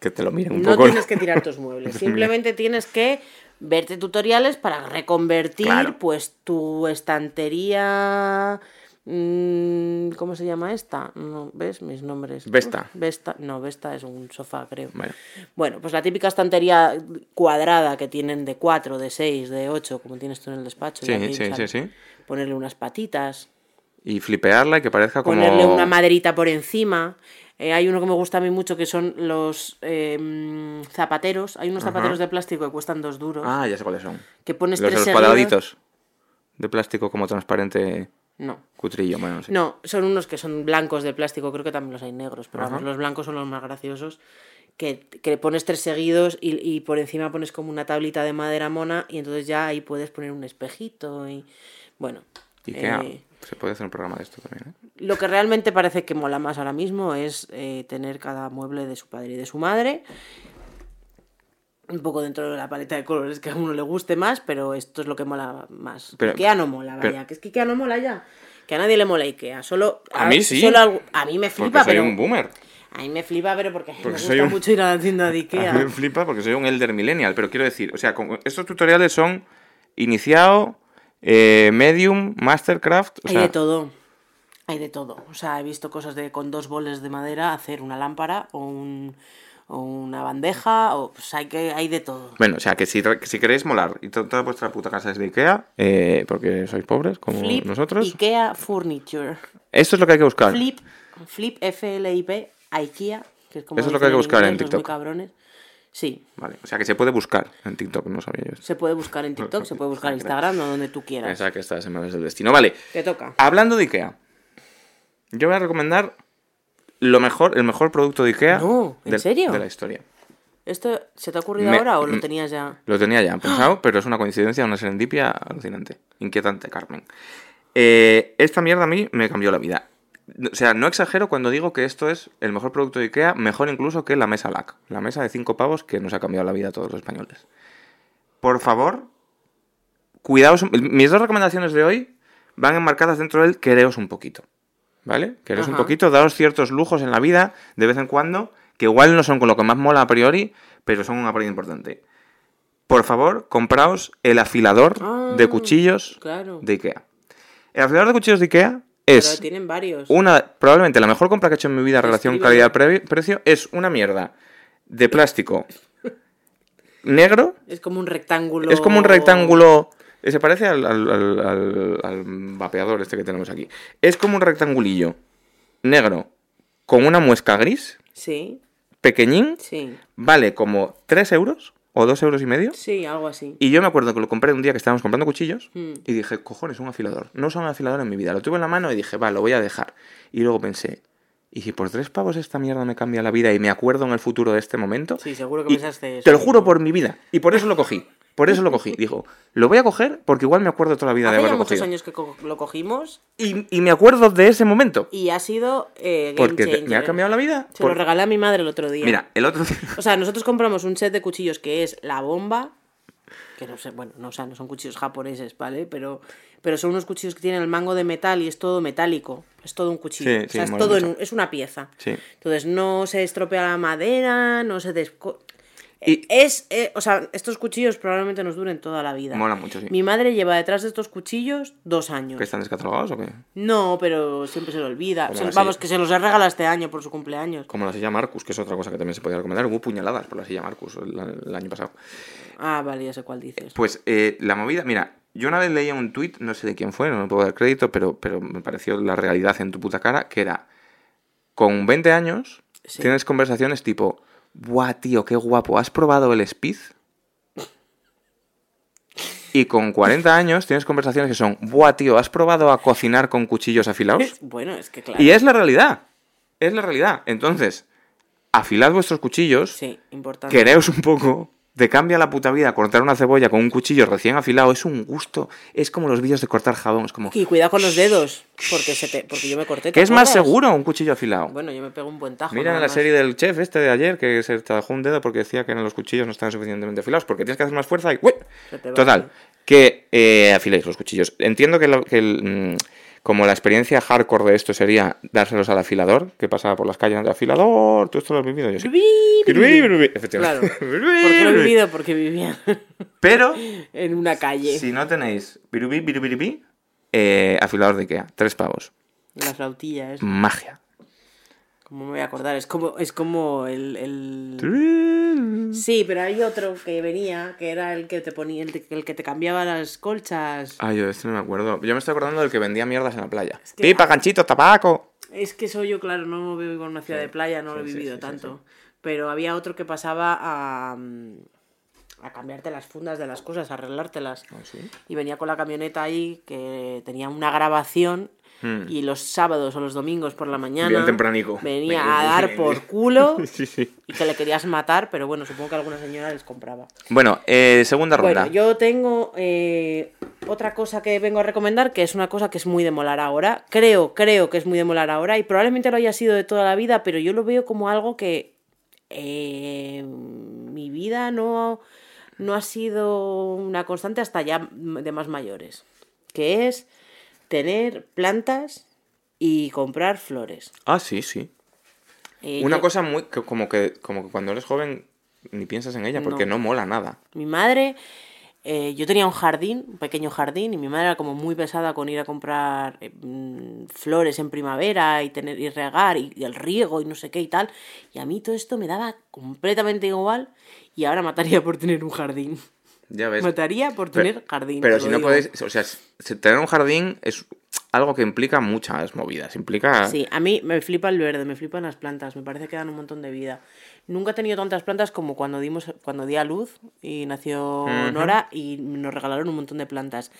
que te lo miren un No poco. tienes que tirar tus muebles, simplemente tienes que verte tutoriales para reconvertir Claro. pues tu estantería mm, ¿cómo se llama esta? No, ¿ves mis nombres? Vesta. Vesta, no, Vesta es un sofá, creo. Bueno, Bueno, pues la típica estantería cuadrada que tienen de 4, de 6, de 8, como tienes tú en el despacho. Sí, sí, sí, sí. Ponerle unas patitas, y flipearla y que parezca como... ponerle una maderita por encima. Eh, hay uno que me gusta a mí mucho que son los eh, mm, zapateros. Hay unos zapateros de plástico que cuestan dos duros. Ah, ya sé cuáles son. que pones Los de tres los seguidos. cuadraditos. De plástico como transparente No. cutrillo, bueno, sí. No, son unos que son blancos de plástico, creo que también los hay negros, pero vamos, los blancos son los más graciosos. Que, que pones tres seguidos y, y por encima pones como una tablita de madera mona y entonces ya ahí puedes poner un espejito y bueno. Ikea. eh, Se puede hacer un programa de esto también, ¿eh? Lo que realmente parece que mola más ahora mismo es eh, tener cada mueble de su padre y de su madre. Un poco dentro de la paleta de colores que a uno le guste más, pero esto es lo que mola más. Pero- Ikea no mola, pero- vaya. que es que Ikea no mola ya. Que a nadie le mola Ikea. Solo, A mí sí. solo a mí me Porque flipa, soy pero. un boomer. A mí me flipa, pero porque, me Porque gusta soy un- mucho ir a la tienda de A Ikea. mí me flipa porque soy un elder millennial, pero quiero decir, o sea, como estos tutoriales son iniciado, eh, medium, mastercraft, o Hay sea, de todo. Hay de todo. O sea, he visto cosas de con dos boles de madera hacer una lámpara o, un, o una bandeja. O, pues hay, que, hay de todo. bueno, o sea, que si, que si queréis molar y to- toda vuestra puta casa es de Ikea, eh, porque sois pobres como Flip nosotros, Ikea Furniture. esto es lo que hay que buscar. Flip, Flip F-L-I-P, IKEA. Que es como Eso es lo que hay que buscar en los muy TikTok. cabrones. Sí, Vale, o sea, que se puede buscar en TikTok, no sabía yo esto. se puede buscar en TikTok, se puede buscar en Instagram o donde tú quieras. Pensaba que estas semanas del destino. Vale, Te toca. hablando de Ikea, yo voy a recomendar lo mejor, el mejor producto de Ikea No, ¿en de, serio? de la historia. ¿Esto se te ha ocurrido Me- ahora o lo tenías ya? Lo tenía ya pensado, pero es una coincidencia, una serendipia alucinante. Inquietante, Carmen. Eh, esta mierda a mí me cambió la vida. O sea, no exagero cuando digo que esto es el mejor producto de Ikea, mejor incluso que la mesa LAC. La mesa de cinco pavos que nos ha cambiado la vida a todos los españoles. Por favor, cuidaos. Mis dos recomendaciones de hoy van enmarcadas dentro del quereos un poquito. ¿Vale? Quereos un poquito, daos ciertos lujos en la vida de vez en cuando, que igual no son con lo que más mola a priori, pero son un apoyo importante. Por favor, compraos el afilador Ah, de cuchillos Claro. de Ikea. El afilador de cuchillos de Ikea Pero es tienen varios. una, probablemente la mejor compra que he hecho en mi vida en relación calidad-precio. Es una mierda de plástico negro. Es como un rectángulo. Es como un rectángulo. Se parece al, al- al- al- al vapeador este que tenemos aquí. Es como un rectangulillo negro con una muesca gris, Sí, pequeñín. sí, Vale como 3 euros o 2 euros y medio. sí, algo así. Y yo me acuerdo que lo compré un día que estábamos comprando cuchillos Mm. y dije, cojones, un afilador. No usaba un afilador en mi vida. Lo tuve en la mano y dije, va, lo voy a dejar. Y luego pensé, ¿y si por tres pavos esta mierda me cambia la vida y me acuerdo en el futuro de este momento? Sí, seguro que Y pensaste eso. Te lo juro por mi vida. Y por eso lo cogí. Por eso lo cogí. Dijo, lo voy a coger porque igual me acuerdo toda la vida de Hace ya haberlo muchos cogido. años que co- lo cogimos Y, y me acuerdo de ese momento. y ha sido eh, game Porque te- me ha changer. cambiado la vida. Se lo regalé a mi madre el otro día. Mira, el otro día... O sea, nosotros compramos un set de cuchillos que es la bomba. Que no sé, bueno, no, o sea, no son cuchillos japoneses, ¿vale? Pero, pero son unos cuchillos que tienen el mango de metal y es todo metálico. Es todo un cuchillo. Sí, o sí, sea, es todo en un- es una pieza. Sí. Entonces no se estropea la madera, no se desco... Y- Es, eh, o sea, estos cuchillos probablemente nos duren toda la vida. Mola mucho, sí. Mi madre lleva detrás de estos cuchillos dos años. ¿Que están descatalogados o qué? No, pero siempre se lo olvida. Se- vamos, que se los he regalado este año por su cumpleaños. Como la silla Marcus, que es otra cosa que también se podía recomendar. Hubo puñaladas por la silla Marcus el, el año pasado. Ah, vale, ya sé cuál dices. Pues eh, la movida, mira, yo una vez leía un tuit, no sé de quién fue, no me puedo dar crédito, pero, pero me pareció la realidad en tu puta cara, que era, con 20 años, Sí. tienes conversaciones tipo, buah, tío, qué guapo, ¿has probado el Speed? Y con 40 años tienes conversaciones que son, buah, tío, ¿has probado a cocinar con cuchillos afilados? Bueno, es que claro. Y es la realidad, es la realidad. Entonces, afilad vuestros cuchillos, Sí, importante. quereos un poco, te cambia la puta vida cortar una cebolla con un cuchillo recién afilado. Es un gusto. Es como los vídeos de cortar jabón. Es como. Y cuidado con los dedos, porque, se te, porque yo me corté. ¿te ¿Qué es más seguro un cuchillo afilado? Bueno, yo me pego un buen tajo. Mira la más. serie del chef este de ayer que se tajó un dedo porque decía que los cuchillos no estaban suficientemente afilados porque tienes que hacer más fuerza y. Total, que eh, afiléis los cuchillos. Entiendo que, lo- que el, mm, como la experiencia hardcore de esto sería dárselos al afilador, que pasaba por las calles de afilador, tú esto lo has vivido, yo sí. Claro. ¿Por qué lo he vivido? Porque vivía Pero en una calle. si no tenéis birubi, birubi, eh, afilador de Ikea, tres pavos. La flautilla, es. Magia. ¿Cómo me voy a acordar? Es como, es como el, el... Sí, pero hay otro que venía, que era el que te ponía, el, el que te cambiaba las colchas. Ay, yo de este no me acuerdo. Yo me estoy acordando del que vendía mierdas en la playa. que- Pipa, ganchito, tabaco. Es que soy yo, claro, no vivo en una ciudad de playa, no lo he vivido sí, tanto. Pero había otro que pasaba a, mm, a cambiarte las fundas de las cosas, a arreglártelas. Ah? Y venía con la camioneta ahí que tenía una grabación Hmm. y los sábados o los domingos por la mañana Bien tempranico. venía a dar por culo Sí, sí. y que le querías matar, pero bueno, supongo que alguna señora les compraba. Bueno, eh, segunda ronda. Bueno, yo tengo eh, otra cosa que vengo a recomendar, que es una cosa que es muy de molar ahora. Creo, creo que es muy de molar ahora y probablemente lo haya sido de toda la vida, pero yo lo veo como algo que eh, mi vida no, no ha sido una constante hasta ya de más mayores, que es tener plantas y comprar flores. Ah, sí, sí. Eh, Una yo- cosa muy. que como, que, como que cuando eres joven ni piensas en ella porque no, mola nada. Mi madre, eh, yo tenía un jardín, un pequeño jardín, y mi madre era como muy pesada con ir a comprar eh, mm, flores en primavera y tener y regar y, y el riego y no sé qué y tal. Y a mí todo esto me daba completamente igual y ahora mataría por tener un jardín. Ya ves. Mataría por Pero- tener jardín. Pero si no digo. podéis. O sea, tener un jardín es algo que implica muchas movidas. Implica. Sí, a mí me flipa el verde, me flipan las plantas, me parece que dan un montón de vida. Nunca he tenido tantas plantas como cuando dimos, cuando di a luz y nació Ujú. Nora y nos regalaron un montón de plantas.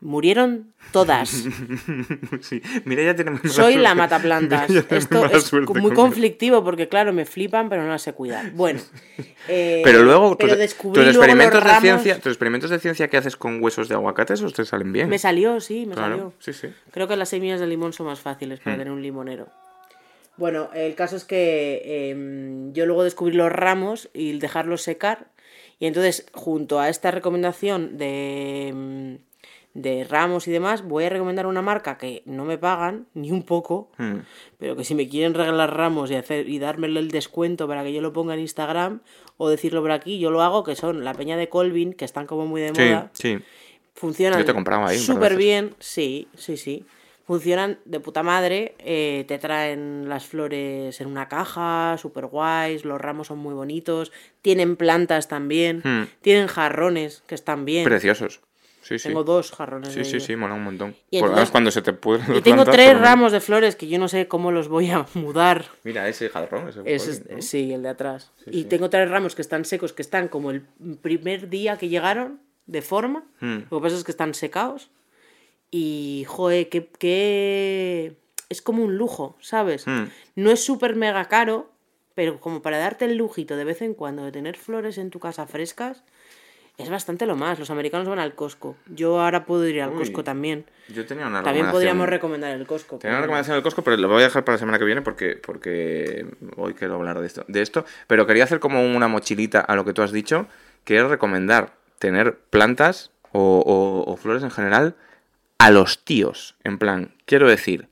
Murieron todas. sí. Mira, ya tenemos. Soy la mataplantas. Esto es muy conflictivo conflictivo porque, claro, me flipan, pero no las sé cuidar. Bueno. eh, Pero luego, pero tus, tus luego experimentos de ramos. ciencia, tus experimentos de ciencia que haces con huesos de aguacate, esos te salen bien. Me salió, sí, me claro, salió. sí, sí. Creo que las semillas de limón son más fáciles Hmm. para tener un limonero. Bueno, el caso es que em, yo luego descubrí los ramos y dejarlos secar. Y entonces, junto a esta recomendación de, em, de ramos y demás, voy a recomendar una marca que no me pagan ni un poco, Hmm. pero que si me quieren regalar ramos y hacer y dármelo el descuento para que yo lo ponga en Instagram o decirlo por aquí, yo lo hago, que son la peña de Colvin, que están como muy de Sí, moda sí. Funcionan súper bien, sí, sí, sí. Funcionan de puta madre, eh, te traen las flores en una caja, súper guays, los ramos son muy bonitos, tienen plantas también, Hmm. tienen jarrones que están bien. Preciosos. Sí, sí. Tengo dos jarrones. Sí, de sí, ellos. sí, mola un montón. Y Por entonces- cuando se te puede. Y tengo tres ramos de flores que yo no sé cómo los voy a mudar. Mira, ese jarrón. Ese Es, ¿no? Sí, el de atrás. Sí, y tengo tres ramos que están secos, que están como el primer día que llegaron, de forma. Hmm. Lo que pasa es que están secados. Y, joder, que, que... es como un lujo, ¿sabes? Hmm. No es súper mega caro, pero como para darte el lujito de vez en cuando de tener flores en tu casa frescas, es bastante lo más. Los americanos van al Costco. Yo ahora puedo ir al Uy, Costco también. Yo tenía una También podríamos recomendar el Costco. Tenía una recomendación del Costco, pero lo voy a dejar para la semana que viene porque, porque hoy quiero hablar de esto, de esto. Pero quería hacer como una mochilita a lo que tú has dicho, que es recomendar tener plantas o, flores en general a los tíos. En plan, quiero decir,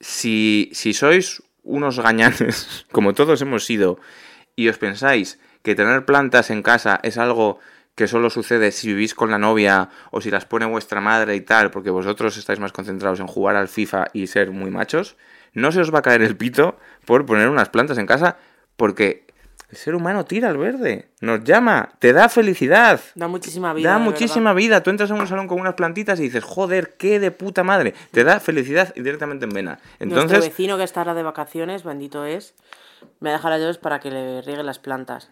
si, si sois unos gañanes, como todos hemos sido, y os pensáis que tener plantas en casa es algo que solo sucede si vivís con la novia o si las pone vuestra madre y tal, porque vosotros estáis más concentrados en jugar al FIFA y ser muy machos, no se os va a caer el pito por poner unas plantas en casa, porque el ser humano tira al verde, nos llama, te da felicidad. Da muchísima vida. Da muchísima vida. Tú entras en un salón con unas plantitas y dices, joder, qué de puta madre. Te da felicidad directamente en vena. Nuestro Entonces, vecino que está ahora de vacaciones, bendito es, me las llaves para que le riegue las plantas.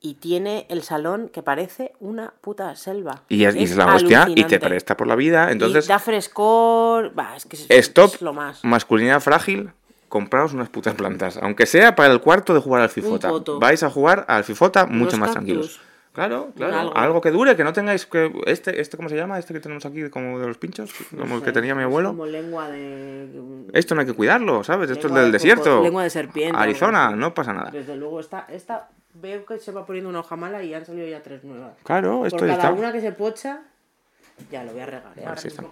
Y tiene el salón que parece una puta selva. y es, la hostia y te presta por la vida. Entonces, Y da frescor. Bah, es que es, stop, es lo más. masculinidad frágil, compraos unas putas plantas. Aunque sea para el cuarto de jugar al fifota. Vais a jugar al fifota mucho más cactus. tranquilos. Claro, claro. algo. Algo. que dure, que no tengáis que. Este, este, ¿cómo se llama? Este que tenemos aquí, como de los pinchos, como el que tenía mi abuelo. Como lengua de. Esto no hay que cuidarlo, ¿sabes? Esto es del de desierto. lengua de serpiente, Arizona, no pasa nada. Desde luego, esta, esta veo que se va poniendo una hoja mala y han salido ya tres nuevas. Claro, esto Por cada está. una que se pocha, ya lo voy a regar. ¿eh? Ahora sí está.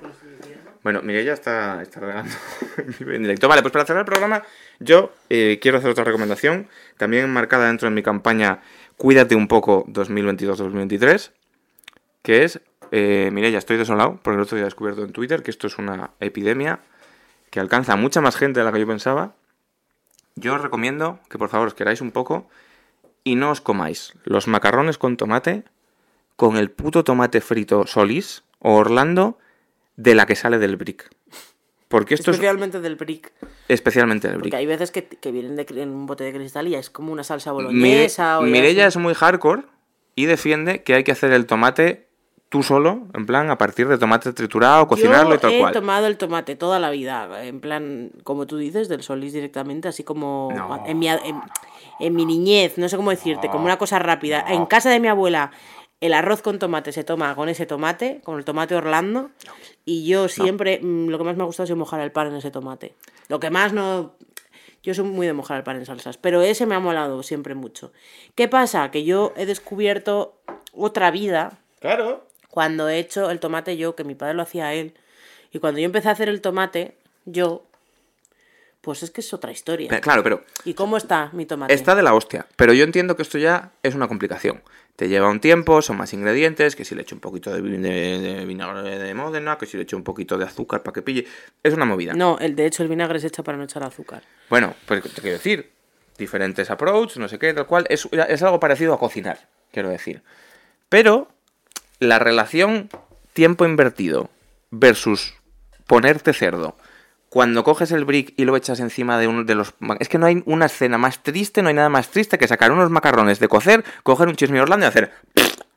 Bueno, Mireia está, está regando en directo. Vale, pues para cerrar el programa, yo eh, quiero hacer otra recomendación, también marcada dentro de mi campaña Cuídate un poco 2022-2023, que es, eh, Mireia, estoy desolado, porque el otro día he descubierto en Twitter que esto es una epidemia que alcanza a mucha más gente de la que yo pensaba. Yo os recomiendo que por favor os queráis un poco y no os comáis los macarrones con tomate con el puto tomate frito Solís o Orlando de la que sale del brick. Porque esto es Especialmente del brick. especialmente del Porque brick. hay veces que, que vienen de, en un bote de cristal y es como una salsa Mire- boloñesa. o ya Mireia es- es muy hardcore y defiende que hay que hacer el tomate tú solo, en plan, a partir de tomate triturado, cocinarlo Yo y tal he cual. tomado el tomate toda la vida, en plan, como tú dices, del Solís directamente, así como No. en, mi, en, en mi niñez, no sé cómo decirte, como una cosa rápida. En casa de mi abuela, el arroz con tomate se toma con ese tomate, con el tomate Orlando, y yo siempre, mm, lo que más me ha gustado sido mojar el pan en ese tomate. Lo que más no... Yo soy muy de mojar el pan en salsas, pero ese me ha molado siempre mucho. ¿Qué pasa? Que yo he descubierto otra vida Claro. cuando he hecho el tomate yo, que mi padre lo hacía él, y cuando yo empecé a hacer el tomate, yo, pues es que es otra historia. Pero- Claro, pero ¿Y cómo está mi tomate? Está de la hostia, pero yo entiendo que esto ya es una complicación. Te lleva un tiempo, son más ingredientes, que si le echo un poquito de, vi- de- de vinagre de Módena, que si le echo un poquito de azúcar para que pille. Es una movida. No, el, de hecho el vinagre se echa para no echar azúcar. Bueno, pues te quiero decir, diferentes approach, no sé qué, tal cual, es, es algo parecido a cocinar, quiero decir. Pero la relación tiempo invertido versus ponerte cerdo cuando coges el brick y lo echas encima de uno de los... Es que no hay una escena más triste, no hay nada más triste que sacar unos macarrones de cocer, coger un chisme Orlando y hacer...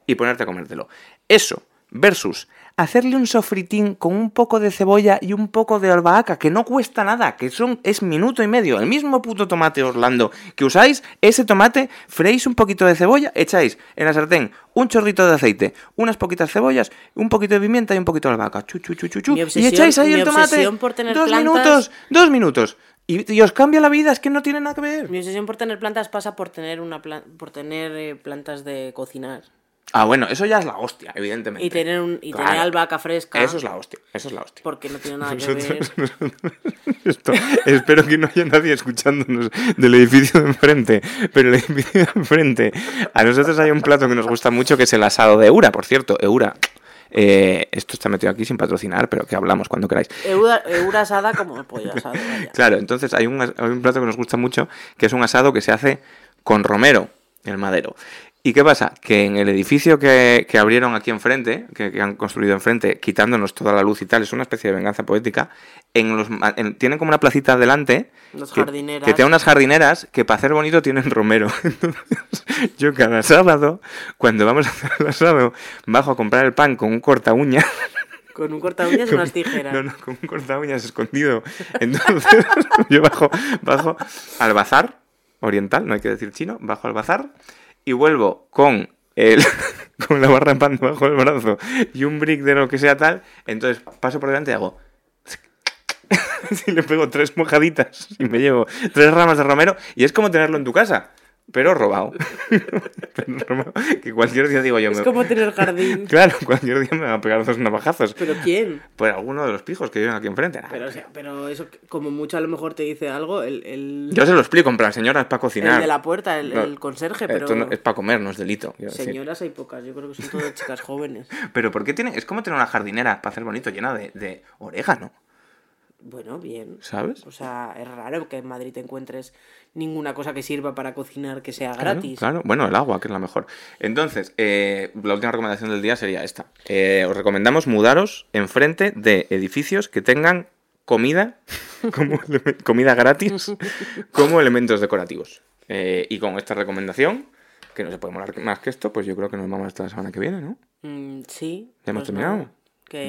y ponerte a comértelo. Eso versus hacerle un sofritín con un poco de cebolla y un poco de albahaca, que no cuesta nada, que son es minuto y medio, el mismo puto tomate Orlando que usáis, ese tomate, freís un poquito de cebolla, echáis en la sartén un chorrito de aceite, unas poquitas cebollas, un poquito de pimienta y un poquito de albahaca, chu, chu, chu, chu, y echáis ahí el tomate, por tener dos plantas- minutos, dos minutos, y, y os cambia la vida, es que no tiene nada que ver. Mi obsesión por tener plantas pasa por tener una plan- por tener eh, plantas de cocinar. Ah, bueno, eso ya es la hostia, evidentemente. Y tener un y Claro. tener albahaca fresca. Eso es la hostia, eso es la hostia. Porque no tiene nada que ver. Esto, espero que no haya nadie escuchándonos del edificio de enfrente, pero el edificio de enfrente, a nosotros hay un plato que nos gusta mucho que es el asado de Eura, por cierto, Eura. eh, esto está metido aquí sin patrocinar, pero que hablamos cuando queráis. Eura, eura asada como pollo asado. vaya. Claro, entonces hay un, hay un plato que nos gusta mucho, que es un asado que se hace con romero, el madero. ¿Y qué pasa? Que en el edificio que, que abrieron aquí enfrente, que, que han construido enfrente, quitándonos toda la luz y tal, es una especie de venganza poética, en los, en- tienen como una placita delante, Las que, jardineras. que tiene unas jardineras que para hacer bonito tienen romero. Entonces, yo cada sábado, cuando vamos a hacer el asado, bajo a comprar el pan con un corta uña. Con un corta uñas y unas tijeras. No, no, con un corta uñas escondido. Entonces, yo bajo, bajo al bazar oriental, no hay que decir chino, bajo al bazar y vuelvo con el, con la barra de pan bajo el brazo y un brick de lo que sea tal. Entonces paso por delante y hago. le pego tres mojaditas y me llevo tres ramas de romero y es como tenerlo en tu casa, pero robado. Pero robado, que cualquier día digo yo, Es me- como tener jardín. claro, cualquier día me van a pegar dos navajazos. ¿Pero quién? Por alguno de los pijos que viven aquí enfrente. Pero, o sea, pero eso, como mucho a lo mejor te dice algo, el, el, Yo se lo explico, en plan, señora, es para cocinar. el de la puerta, el, No, el conserje, pero Esto no- es para comer, no es delito. decir. señoras hay pocas, yo creo que son todas chicas jóvenes. Pero ¿por qué tiene? Es como tener una jardinera para hacer bonito llena de, de orégano, Bueno, bien. ¿sabes? O sea, es raro que en Madrid te encuentres ninguna cosa que sirva para cocinar que sea Claro, gratis. Claro, bueno, el agua, que es la mejor. Entonces, eh, la última recomendación del día sería esta. Eh, os recomendamos mudaros enfrente de edificios que tengan comida, como comida gratis, como elementos decorativos. Eh, y con esta recomendación, que no se puede molar más que esto, pues yo creo que nos vamos hasta la semana que viene, ¿no? Mm, sí. ¿Ya hemos pues terminado? nada,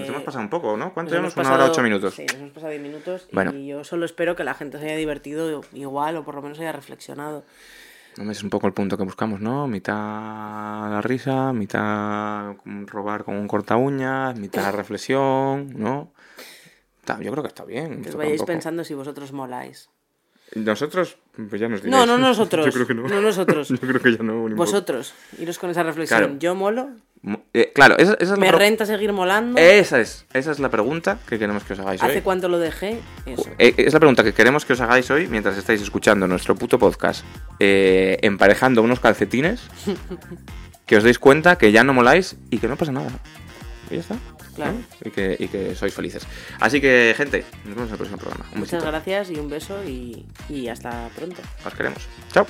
Nos hemos pasado un poco, ¿no? ¿Cuánto llevamos? Una hora, ocho minutos. Sí, nos hemos pasado 10 minutos Bueno. y yo solo espero que la gente se haya divertido igual o por lo menos haya reflexionado. No, Es un poco el punto que buscamos, ¿no? Mitad la risa, mitad robar con un corta uñas, mitad reflexión, ¿no? Yo creo que está bien. Que os vayáis pensando si vosotros moláis. Nosotros, pues ya nos No, diréis. no nosotros. Yo creo que no. No nosotros. Yo creo que ya no. Vosotros, iros con esa reflexión. Claro. Yo molo, Mo- eh, claro, esa, esa es la me renta seguir molando. Esa es, esa es la pregunta que queremos que os hagáis ¿Hace hoy. cuánto lo dejé? Eso. Eh, es la pregunta que queremos que os hagáis hoy mientras estáis escuchando nuestro puto podcast eh, emparejando unos calcetines que os deis cuenta que ya no moláis y que no pasa nada. Y ya está. Claro. ¿no? Y, que, y que sois felices. Así que, gente, nos vemos en el próximo programa. Un Muchas besito. gracias y un beso y, y hasta pronto. Os queremos. Chao.